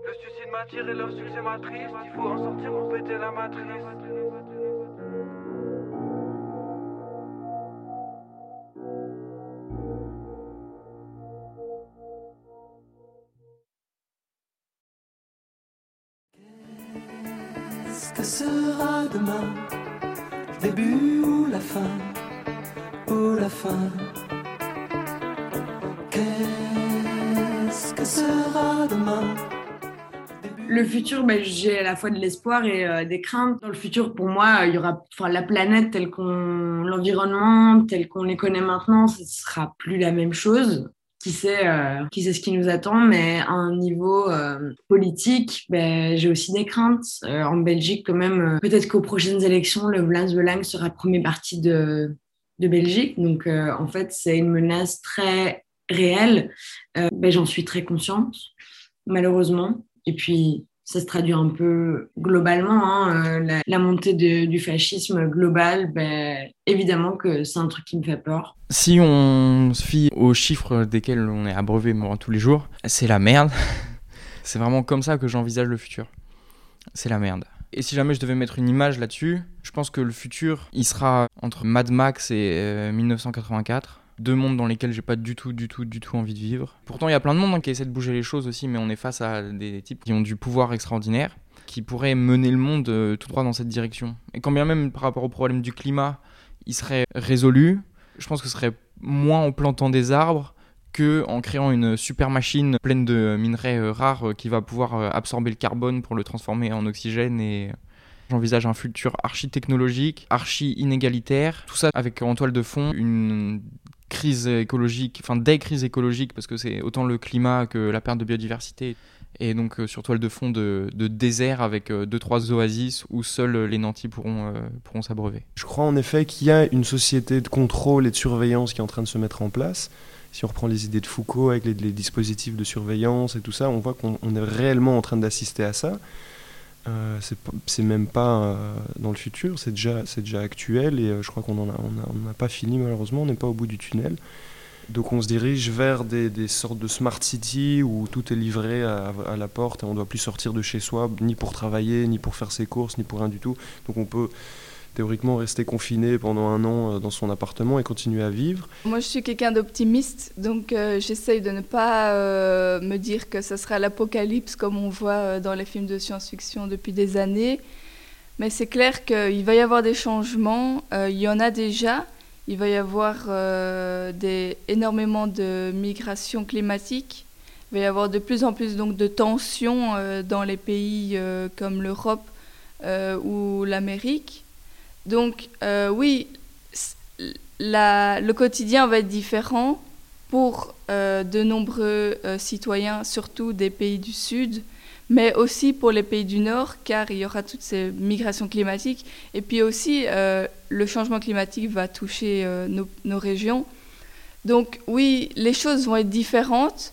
Le suicide m'a tiré leur succès matrice. Il faut en sortir pour péter la matrice. Qu'est-ce que sera demain Le début ou la fin? Ou la fin Qu'est-ce que sera demain? Le futur, ben, j'ai à la fois de l'espoir et euh, des craintes. Dans le futur, pour moi, il y aura enfin, la planète telle qu'on, l'environnement tel qu'on les connaît maintenant, ce sera plus la même chose. Qui sait, euh, qui sait ce qui nous attend, mais à un niveau euh, politique, ben, j'ai aussi des craintes. En Belgique, quand même, peut-être qu'aux prochaines élections, le Vlaams Belang sera premier parti de, de Belgique. Donc, euh, en fait, c'est une menace très réelle. Euh, ben, J'en suis très consciente, malheureusement. Et puis, ça se traduit un peu globalement. hein, euh, la, montée du fascisme global, ben, évidemment que c'est un truc qui me fait peur. Si on se fie aux chiffres desquels on est abreuvé tous les jours, c'est la merde. [LAUGHS] c'est vraiment comme ça que j'envisage le futur. C'est la merde. Et si jamais je devais mettre une image là-dessus, je pense que le futur, il sera entre Mad Max et euh, 1984. Deux mondes dans lesquels j'ai pas du tout, du tout, du tout envie de vivre. Pourtant, il y a plein de mondes hein, qui essaient de bouger les choses aussi, mais on est face à des types qui ont du pouvoir extraordinaire, qui pourraient mener le monde euh, tout droit dans cette direction. Et quand bien même par rapport au problème du climat, il serait résolu, je pense que ce serait moins en plantant des arbres que en créant une super machine pleine de minerais euh, rares euh, qui va pouvoir euh, absorber le carbone pour le transformer en oxygène et j'envisage un futur archi-technologique, archi-inégalitaire, tout ça avec en toile de fond une crise écologique, enfin des crises écologiques parce que c'est autant le climat que la perte de biodiversité et donc sur toile de fond de, désert avec euh, deux trois oasis où seuls les nantis pourront, pourront s'abreuver. Je crois en effet qu'il y a une société de contrôle et de surveillance qui est en train de se mettre en place. Si on reprend les idées de Foucault avec les, dispositifs de surveillance et tout ça, on voit qu'on on est réellement en train d'assister à ça. Euh, c'est même pas euh, dans le futur, c'est déjà, actuel et euh, je crois qu'on en a- n'a pas fini malheureusement, on n'est pas au bout du tunnel. Donc on se dirige vers des, des sortes de smart city où tout est livré à, à la porte et on ne doit plus sortir de chez soi, ni pour travailler, ni pour faire ses courses, ni pour rien du tout. Donc on peut théoriquement rester confiné pendant un an euh, dans son appartement et continuer à vivre. Moi, je suis quelqu'un d'optimiste, donc euh, j'essaye de ne pas euh, me dire que ce sera l'apocalypse comme on voit dans les films de science-fiction depuis des années. Mais c'est clair qu'il va y avoir des changements. il y en a déjà. Il va y avoir des, énormément de migrations climatiques. Il va y avoir de plus en plus donc, de tensions dans les pays comme l'Europe ou l'Amérique. Donc euh, oui, le quotidien va être différent pour euh, de nombreux euh, citoyens, surtout des pays du Sud, mais aussi pour les pays du Nord, car il y aura toutes ces migrations climatiques. Et puis aussi, le changement climatique va toucher nos, nos régions. Donc oui, les choses vont être différentes,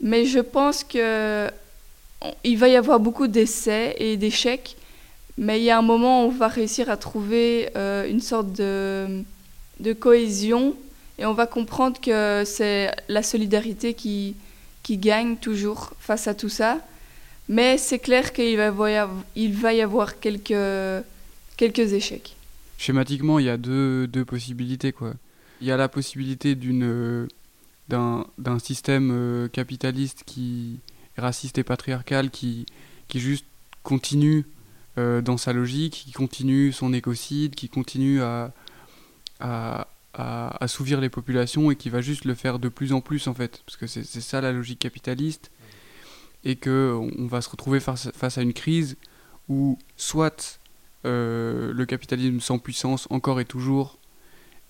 mais je pense que il va y avoir beaucoup d'essais et d'échecs, mais il y a un moment où on va réussir à trouver euh, une sorte de, de cohésion et on va comprendre que c'est la solidarité qui, qui gagne toujours face à tout ça. Mais c'est clair qu'il va, il va y avoir quelques, quelques échecs. Schématiquement, il y a deux, deux possibilités. Quoi. Il y a la possibilité d'une, d'un, d'un système euh, capitaliste qui raciste et patriarcal qui, qui juste continue euh, dans sa logique, qui continue son écocide, qui continue à, à, à assouvir les populations et qui va juste le faire de plus en plus en fait. Parce que c'est, ça la logique capitaliste. Et qu'on on va se retrouver face, face à une crise où soit euh, le capitalisme sans puissance encore et toujours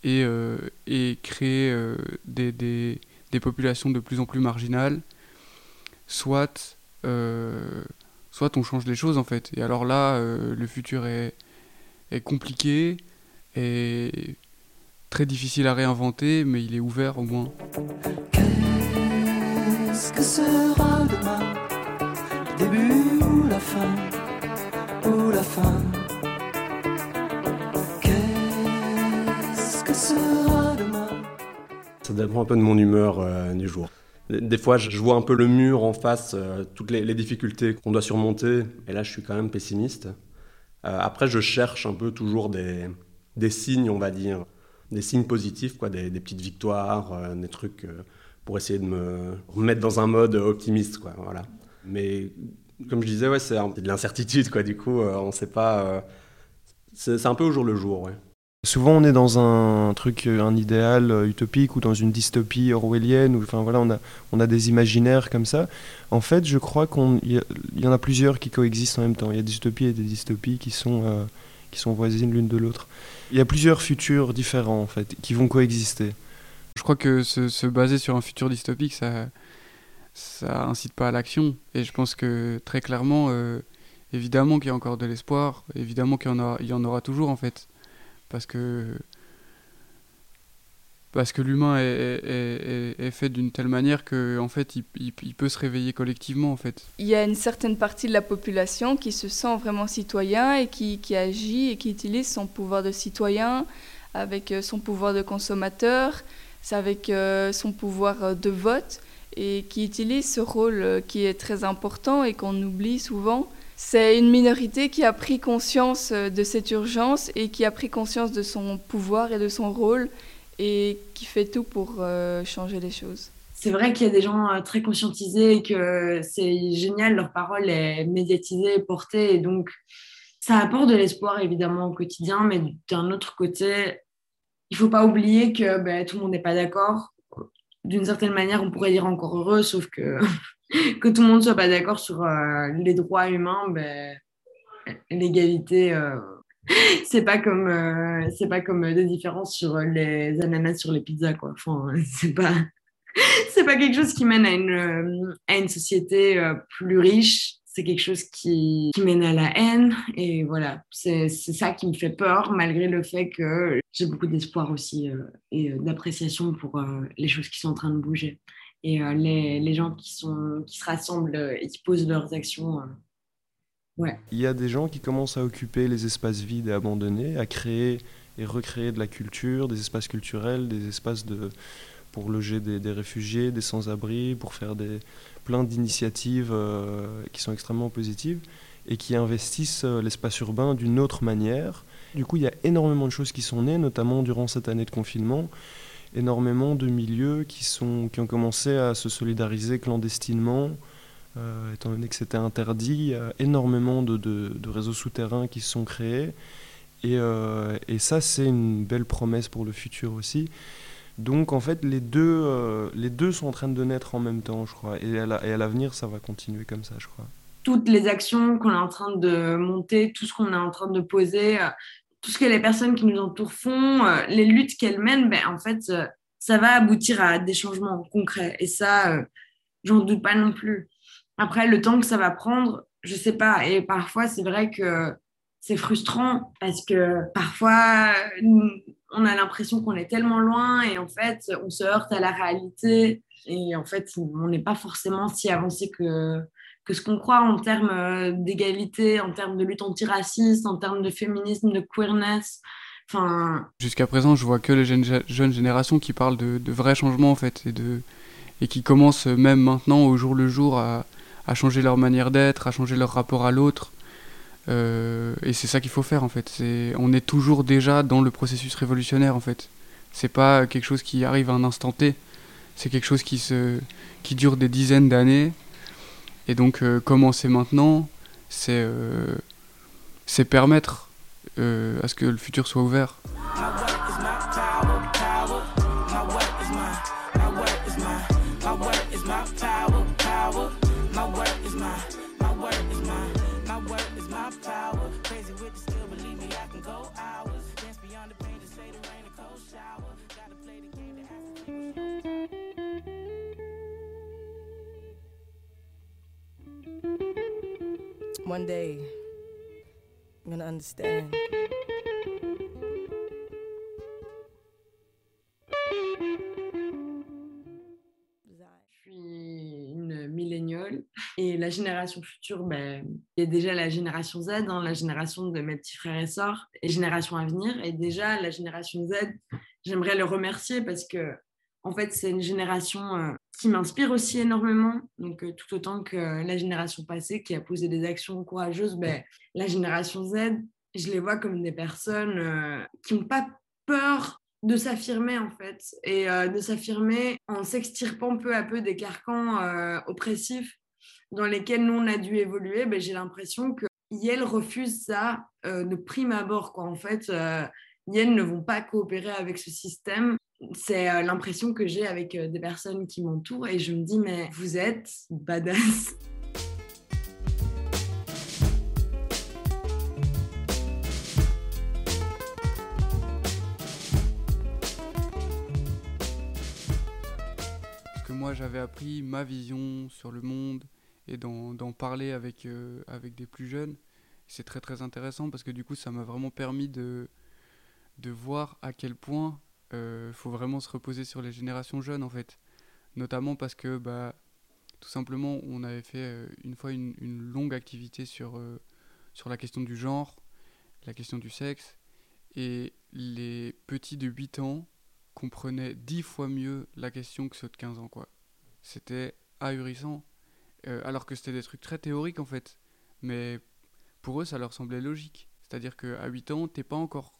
et, euh, et créer euh, des, des, des populations de plus en plus marginales, soit, soit on change les choses en fait. Et alors là, euh, le futur est, est compliqué et très difficile à réinventer, mais il est ouvert au moins. Qu'est-ce que sera demain? Le début ou la fin? Ou la fin? Qu'est-ce que sera demain? Ça dépend un peu de mon humeur euh, du jour. Des fois, je vois un peu le mur en face, euh, toutes les, difficultés qu'on doit surmonter, et là, je suis quand même pessimiste. Euh, après, je cherche un peu toujours des, signes, on va dire, des signes positifs, quoi, des, petites victoires, euh, des trucs pour essayer de me remettre dans un mode optimiste, quoi, voilà. Mais comme je disais, ouais, c'est de l'incertitude. Du coup, on ne sait pas. c'est un peu au jour le jour, ouais. Souvent, on est dans un truc, euh, un idéal euh, utopique ou dans une dystopie orwellienne. Ou, enfin voilà, on a, des imaginaires comme ça. En fait, je crois qu'il y, en a plusieurs qui coexistent en même temps. Il y a des utopies et des dystopies qui sont, euh, qui sont voisines l'une de l'autre. Il y a plusieurs futurs différents en fait qui vont coexister. Je crois que se, se baser sur un futur dystopique, ça, incite pas à l'action. Et je pense que très clairement, évidemment qu'il y a encore de l'espoir, évidemment qu'il y, en aura- il y en aura toujours en fait. Parce que, parce que l'humain est, est- fait d'une telle manière que en fait, il, il- peut se réveiller collectivement en fait. Il y a une certaine partie de la population qui se sent vraiment citoyen et qui, qui agit et qui utilise son pouvoir de citoyen avec euh, son pouvoir de consommateur, avec euh, son pouvoir euh, de vote et qui utilise ce rôle qui est très important et qu'on oublie souvent. C'est une minorité qui a pris conscience euh, de cette urgence et qui a pris conscience de son pouvoir et de son rôle et qui fait tout pour euh, changer les choses. C'est vrai qu'il y a des gens euh, très conscientisés et que c'est génial, leur parole est médiatisée, portée, et donc ça apporte de l'espoir évidemment au quotidien, mais d'un autre côté, il faut pas oublier que ben, tout le monde n'est pas d'accord. D'une certaine manière, on pourrait dire encore heureux, sauf que que tout le monde soit pas d'accord sur euh, les droits humains, ben, l'égalité, euh, c'est pas comme euh, c'est pas comme des différences sur les ananas sur les pizzas quoi. Enfin, c'est pas c'est pas quelque chose qui mène à une, euh, à une société plus riche. C'est quelque chose qui, qui mène à la haine. Et voilà, c'est ça qui me fait peur, malgré le fait que j'ai beaucoup d'espoir aussi et d'appréciation pour les choses qui sont en train de bouger. Et euh, les, les gens qui, sont, qui se rassemblent euh, et qui posent leurs actions. euh, ouais. Il y a des gens qui commencent à occuper les espaces vides et abandonnés, à créer et recréer de la culture, des espaces culturels, des espaces de, pour loger des, des réfugiés, des sans-abri, pour faire des, plein d'initiatives qui sont extrêmement positives et qui investissent l'espace urbain d'une autre manière. Du coup, il y a énormément de choses qui sont nées, notamment durant cette année de confinement, énormément de milieux qui, sont, qui ont commencé à se solidariser clandestinement, euh, étant donné que c'était interdit, énormément de, de- réseaux souterrains qui se sont créés. Et, euh, et ça, c'est une belle promesse pour le futur aussi. Donc, en fait, les deux, euh, les deux sont en train de naître en même temps, je crois. Et à l'avenir, ça va continuer comme ça, je crois. toutes les actions qu'on est en train de monter, tout ce qu'on est en train de poser, tout ce que les personnes qui nous entourent font, euh, les luttes qu'elles mènent, ben, en fait, euh, ça va aboutir à des changements concrets. Et ça, euh, j'en doute pas non plus. Après, le temps que ça va prendre, je sais pas. Et parfois, c'est vrai que c'est frustrant parce que parfois, on a l'impression qu'on est tellement loin et en fait, on se heurte à la réalité. Et en fait, on n'est pas forcément si avancé que, que ce qu'on croit en termes euh, d'égalité, en termes de lutte antiraciste, en termes de féminisme, de queerness. Enfin, Jusqu'à présent, je vois que les jeunes, générations qui parlent de, vrais changements en fait et, qui commencent même maintenant au jour le jour à, changer leur manière d'être, à changer leur rapport à l'autre. Euh, et c'est ça qu'il faut faire en fait. On est toujours déjà dans le processus révolutionnaire en fait. C'est pas quelque chose qui arrive à un instant T. C'est quelque chose qui, se, qui dure des dizaines d'années. Et donc euh, commencer maintenant, c'est, euh, permettre euh, à ce que le futur soit ouvert. One day, I'm gonna et la génération future, ben, il y a déjà la génération Z, hein, la génération de mes petits frères et sœurs, et génération à venir. Et déjà, la génération Z, j'aimerais le remercier parce que, en fait, c'est une génération euh, qui m'inspire aussi énormément. Donc, euh, tout autant que la génération passée qui a posé des actions courageuses, ben, la génération Z, je les vois comme des personnes euh, qui n'ont pas peur de s'affirmer en fait et euh, de s'affirmer en s'extirpant peu à peu des carcans euh, oppressifs dans lesquels nous on a dû évoluer. Ben, j'ai l'impression que Yale refuse ça euh, de prime abord quoi. En fait euh, Yale ne vont pas coopérer avec ce système c'est euh, l'impression que j'ai avec euh, des personnes qui m'entourent et je me dis mais vous êtes badass que moi j'avais appris ma vision sur le monde et d'en parler avec, euh, avec des plus jeunes. C'est très très intéressant parce que du coup ça m'a vraiment permis de, de voir à quel point il faut vraiment se reposer sur les générations jeunes en fait. Notamment parce que bah, tout simplement on avait fait euh, une fois une, une longue activité sur, euh, sur la question du genre, la question du sexe, et les petits de 8 ans comprenaient 10 fois mieux la question que ceux de 15 ans quoi. C'était ahurissant. Euh, alors que c'était des trucs très théoriques en fait. Mais pour eux, ça leur semblait logique. C'est-à-dire qu'à 8 ans, t'es pas encore.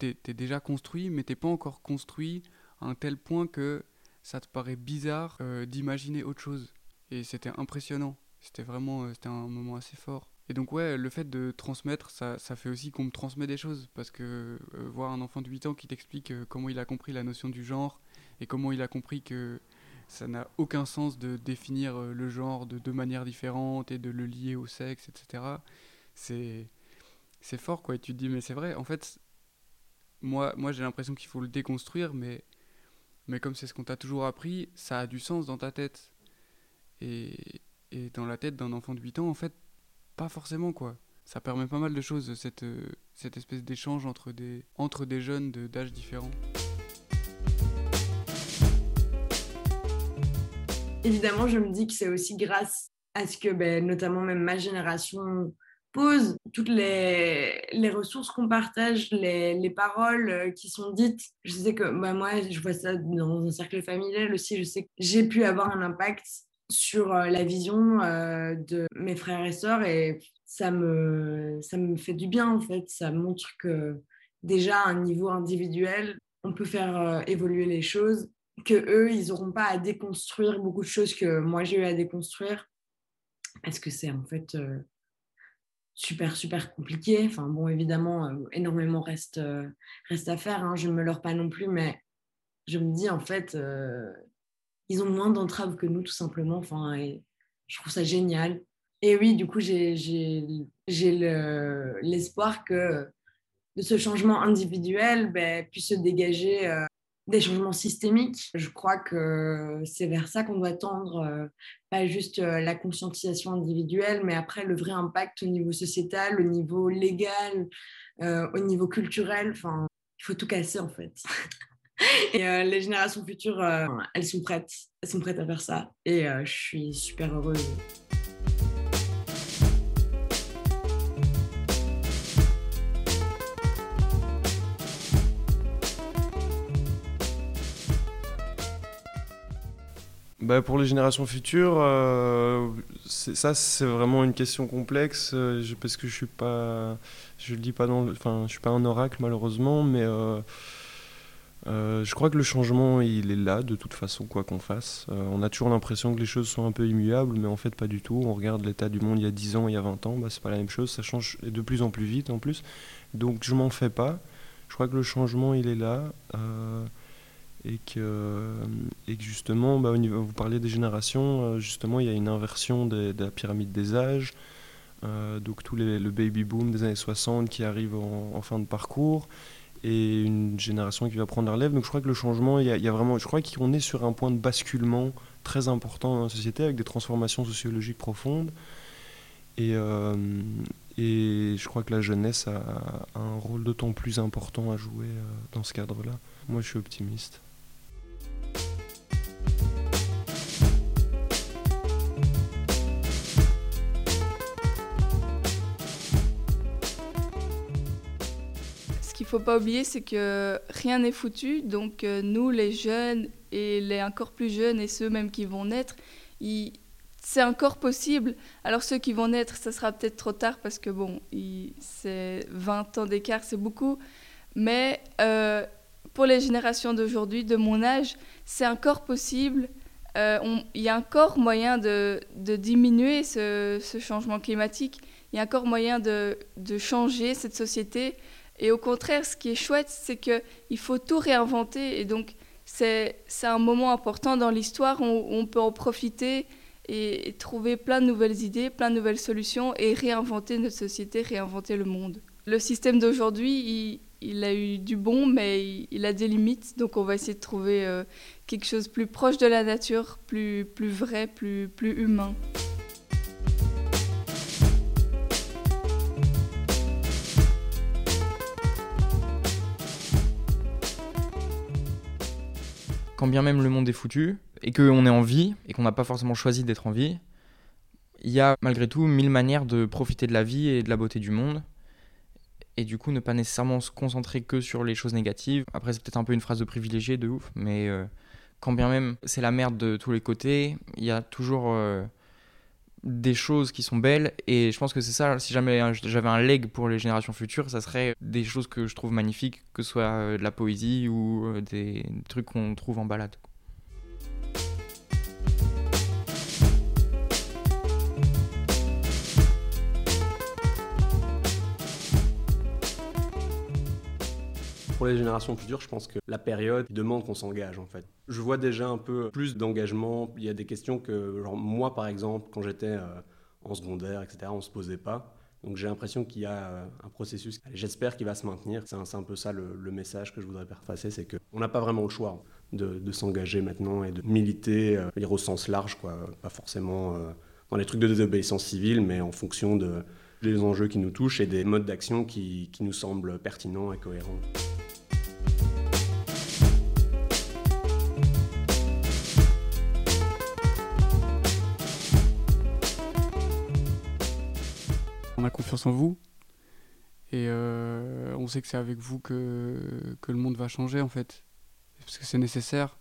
T'es, t'es déjà construit, mais t'es pas encore construit à un tel point que ça te paraît bizarre euh, d'imaginer autre chose. Et c'était impressionnant. C'était vraiment euh, un moment assez fort. Et donc, ouais, le fait de transmettre, ça, ça fait aussi qu'on me transmet des choses. Parce que euh, voir un enfant de 8 ans qui t'explique comment il a compris la notion du genre et comment il a compris que ça n'a aucun sens de définir le genre de deux manières différentes et de le lier au sexe, etc. C'est fort quoi. Et tu te dis mais c'est vrai. En fait, moi moi j'ai l'impression qu'il faut le déconstruire, mais mais comme c'est ce qu'on t'a toujours appris, ça a du sens dans ta tête. Et et dans la tête d'un enfant de 8 ans, en fait, pas forcément quoi. Ça permet pas mal de choses cette cette espèce d'échange entre des entre des jeunes d'âges différents. évidemment, je me dis que c'est aussi grâce à ce que, ben, notamment même ma génération pose, toutes les, ressources qu'on partage, les, les paroles euh, qui sont dites. Je sais que bah, moi, je vois ça dans un cercle familial aussi. Je sais que j'ai pu avoir un impact sur euh, la vision euh, de mes frères et sœurs et ça me, ça me fait du bien en fait. Ça montre que déjà à un niveau individuel, on peut faire évoluer les choses que eux, ils n'auront pas à déconstruire beaucoup de choses que moi j'ai eu à déconstruire parce que c'est en fait super super compliqué. Enfin bon, évidemment, euh, énormément reste euh, reste à faire. Hein, je ne me leurre pas non plus, mais je me dis en fait, euh, ils ont moins d'entraves que nous tout simplement. Enfin, je trouve ça génial. Et oui, du coup, j'ai j'ai j'ai le- l'espoir que de ce changement individuel ben, puisse se dégager des changements systémiques. Je crois que c'est vers ça qu'on doit tendre, euh, pas juste euh, la conscientisation individuelle, mais après le vrai impact au niveau sociétal, au niveau légal, euh, au niveau culturel. Enfin, il faut tout casser en fait. [LAUGHS] Et les générations futures, elles sont prêtes. Elles sont prêtes à faire ça. Et je suis super heureuse. Bah, pour les générations futures, euh, ça c'est vraiment une question complexe euh, parce que je suis pas, je le dis pas dans, enfin je suis pas un oracle malheureusement, mais euh, je crois que le changement il est là de toute façon quoi qu'on fasse. On a toujours l'impression que les choses sont un peu immuables, mais en fait pas du tout. On regarde l'état du monde il y a 10 ans, il y a 20 ans, bah, c'est pas la même chose, ça change de plus en plus vite en plus. Donc je m'en fais pas. Je crois que le changement il est là. Euh, et que, et que justement, bah, vous parliez des générations, euh, justement, il y a une inversion de la pyramide des âges. Euh, donc tout le baby boom des années 60 qui arrive en, fin de parcours et une génération qui va prendre la relève. Donc je crois que le changement, il y a, a vraiment, je crois qu'on est sur un point de basculement très important dans la société avec des transformations sociologiques profondes. Et, euh, et je crois que la jeunesse a un rôle d'autant plus important à jouer euh, dans ce cadre-là. Moi, je suis optimiste. Faut pas oublier, c'est que rien n'est foutu. Donc euh, nous, les jeunes et les encore plus jeunes et ceux même qui vont naître, ils- c'est encore possible. Alors ceux qui vont naître, ça sera peut-être trop tard parce que bon, ils- c'est 20 ans d'écart, c'est beaucoup. Mais euh, pour les générations d'aujourd'hui, de mon âge, c'est encore possible. Euh, Il y a encore moyen de, diminuer ce, changement climatique. Il y a encore moyen de changer cette société. Et au contraire, ce qui est chouette, c'est qu'il faut tout réinventer. Et donc, c'est un moment important dans l'histoire où on peut en profiter et, trouver plein de nouvelles idées, plein de nouvelles solutions et réinventer notre société, réinventer le monde. Le système d'aujourd'hui, il, a eu du bon, mais il, a des limites. Donc, on va essayer de trouver euh, quelque chose plus proche de la nature, plus, plus vrai, plus, plus humain. Quand bien même le monde est foutu et qu'on est en vie et qu'on n'a pas forcément choisi d'être en vie, il y a malgré tout mille manières de profiter de la vie et de la beauté du monde. Et du coup, ne pas nécessairement se concentrer que sur les choses négatives. Après, c'est peut-être un peu une phrase de privilégié de ouf, mais euh, quand bien même c'est la merde de tous les côtés, il y a toujours euh, des choses qui sont belles. Et je pense que c'est ça, si jamais j'avais un leg pour les générations futures, ça serait des choses que je trouve magnifiques, que ce soit euh, de la poésie ou euh, des trucs qu'on trouve en balade. Pour les générations futures, je pense que la période demande qu'on s'engage en fait. Je vois déjà un peu plus d'engagement. Il y a des questions que, genre, moi par exemple, quand j'étais euh, en secondaire, etc., on se posait pas. Donc j'ai l'impression qu'il y a euh, un processus. J'espère qu'il va se maintenir. C'est un, peu ça le, message que je voudrais faire passer, c'est qu'on n'a pas vraiment le choix de, de s'engager maintenant et de militer, euh, dire au sens large, quoi. Pas forcément euh, dans les trucs de désobéissance civile, mais en fonction de, des enjeux qui nous touchent et des modes d'action qui nous semblent pertinents et cohérents. On a confiance en vous et euh, on sait que c'est avec vous que, que le monde va changer en fait. Parce que c'est nécessaire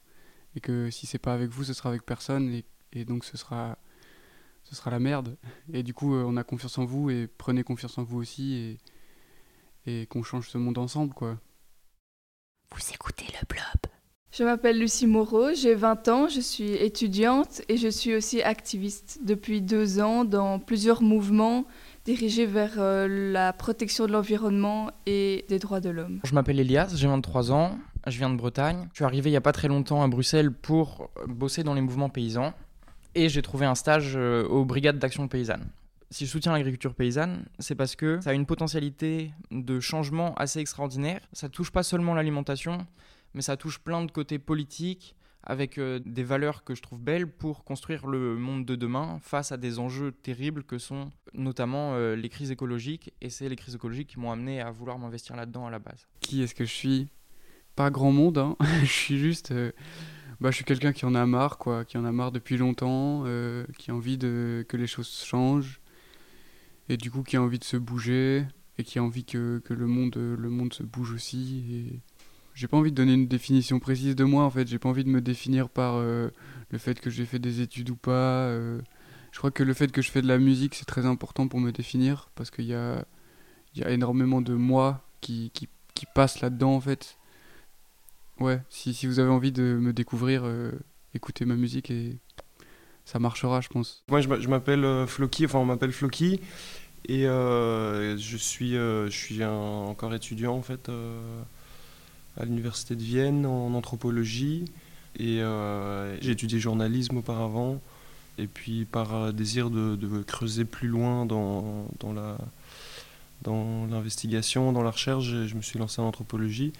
et que si c'est pas avec vous, ce sera avec personne et, et donc ce sera, ce sera la merde. Et du coup, euh, on a confiance en vous et prenez confiance en vous aussi et, et qu'on change ce monde ensemble quoi. Vous écoutez le blob. Je m'appelle Lucie Moreau, j'ai 20 ans, je suis étudiante et je suis aussi activiste depuis deux ans dans plusieurs mouvements dirigés vers euh, la protection de l'environnement et des droits de l'homme. Je m'appelle Elias, j'ai 23 ans, je viens de Bretagne. Je suis arrivé il n'y a pas très longtemps à Bruxelles pour bosser dans les mouvements paysans et j'ai trouvé un stage euh, aux brigades d'action paysanne. Si je soutiens l'agriculture paysanne, c'est parce que ça a une potentialité de changement assez extraordinaire. Ça touche pas seulement l'alimentation, mais ça touche plein de côtés politiques avec euh, des valeurs que je trouve belles pour construire le monde de demain face à des enjeux terribles que sont notamment euh, les crises écologiques. Et c'est les crises écologiques qui m'ont amené à vouloir m'investir là-dedans à la base. Qui est-ce que je suis? Pas grand monde, hein. [LAUGHS] je suis juste. euh, bah, je suis quelqu'un qui en a marre, quoi, qui en a marre depuis longtemps, qui a envie de, que les choses changent, et du coup qui a envie de se bouger, et qui a envie que, que le, monde, le monde se bouge aussi. J'ai pas envie de donner une définition précise de moi, en fait, j'ai pas envie de me définir par euh, le fait que j'ai fait des études ou pas. euh. je crois que le fait que je fais de la musique, c'est très important pour me définir, parce qu'il y a, y a énormément de moi qui, qui, qui passe là-dedans, en fait. Ouais, si, si vous avez envie de me découvrir, euh, écoutez ma musique et ça marchera, je pense. Moi, je m'a- je m'appelle Floki, enfin, on m'appelle Floki, et je suis, je suis encore étudiant, en fait, à l'université de Vienne en anthropologie, et euh, j'ai étudié journalisme auparavant, et puis par euh, désir de, creuser plus loin dans, dans la dans l'investigation, dans la recherche, je, me suis lancé en anthropologie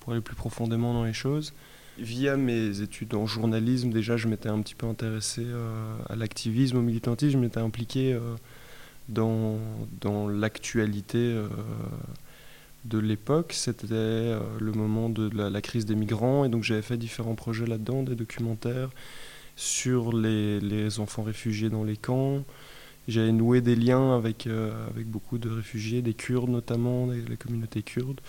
pour aller plus profondément dans les choses. Via mes études en journalisme, déjà, je m'étais un petit peu intéressé euh, à l'activisme, au militantisme, je m'étais impliqué dans, dans l'actualité de l'époque. C'était euh, le moment de la, crise des migrants et donc j'avais fait différents projets là-dedans, des documentaires sur les, enfants réfugiés dans les camps. J'avais noué des liens avec, euh, beaucoup de réfugiés, des Kurdes notamment, des, communautés kurdes.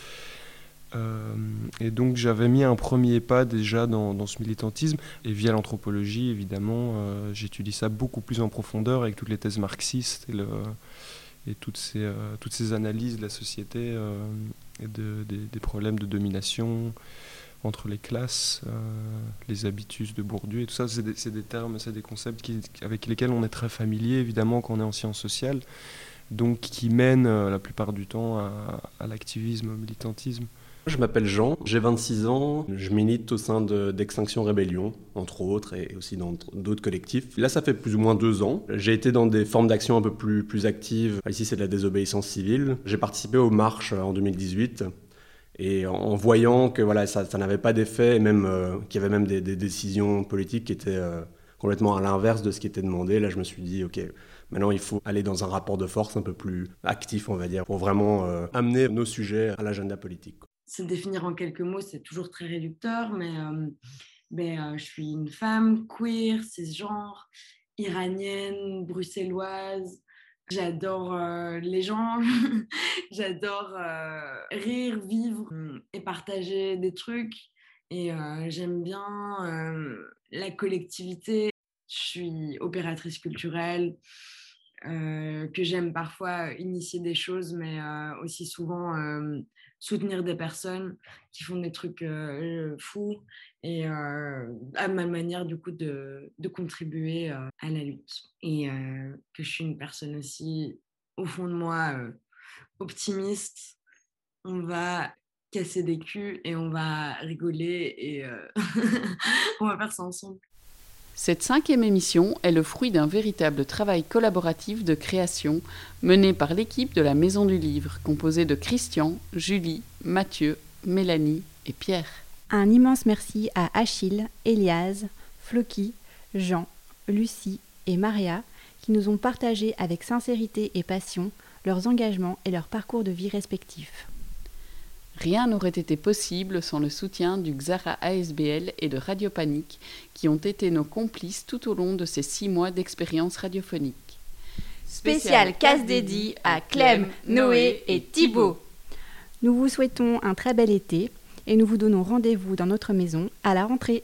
Euh, et donc j'avais mis un premier pas déjà dans, dans ce militantisme. Et via l'anthropologie, évidemment, j'étudie ça beaucoup plus en profondeur avec toutes les thèses marxistes et, le, et toutes, ces, euh, toutes ces analyses de la société euh, et de, des, problèmes de domination entre les classes, euh, les habitus de Bourdieu et tout ça. C'est des, termes, c'est des concepts avec lesquels on est très familier, évidemment, quand on est en sciences sociales, donc qui mènent la plupart du temps à l'activisme, au militantisme. Je m'appelle Jean, j'ai 26 ans, je milite au sein de- d'Extinction Rébellion, entre autres, et aussi dans d'autres collectifs. Là, ça fait plus ou moins deux ans. J'ai été dans des formes d'action un peu plus, actives. Ici, c'est de la désobéissance civile. J'ai participé aux marches en 2018. Et en, voyant que voilà, ça, n'avait pas d'effet, et même euh, qu'il y avait même des, décisions politiques qui étaient euh, complètement à l'inverse de ce qui était demandé, là, je me suis dit, OK, maintenant, il faut aller dans un rapport de force un peu plus actif, on va dire, pour vraiment euh, amener nos sujets à l'agenda politique. Se définir en quelques mots, c'est toujours très réducteur, mais, euh, euh, je suis une femme queer, cisgenre, iranienne, bruxelloise. J'adore euh, les gens, [LAUGHS] j'adore rire, vivre euh, et partager des trucs. Et j'aime bien la collectivité. Je suis opératrice culturelle, que j'aime parfois initier des choses, mais aussi souvent soutenir des personnes qui font des trucs euh, fous et euh, à ma manière du coup de, de contribuer euh, à la lutte. Et que je suis une personne aussi, au fond de moi, optimiste. On va casser des culs et on va rigoler et [LAUGHS] on va faire ça ensemble. Cette cinquième émission est le fruit d'un véritable travail collaboratif de création mené par l'équipe de la Maison du Livre, composée de Christian, Julie, Mathieu, Mélanie et Pierre. Un immense merci à Achille, Elias, Floki, Jean, Lucie et Maria qui nous ont partagé avec sincérité et passion leurs engagements et leurs parcours de vie respectifs. Rien n'aurait été possible sans le soutien du Xara ASBL et de Radio Panique, qui ont été nos complices tout au long de ces six mois d'expérience radiophonique. Spécial casse dédié à Clem, Noé et Thibaut. Nous vous souhaitons un très bel été et nous vous donnons rendez-vous dans notre maison à la rentrée.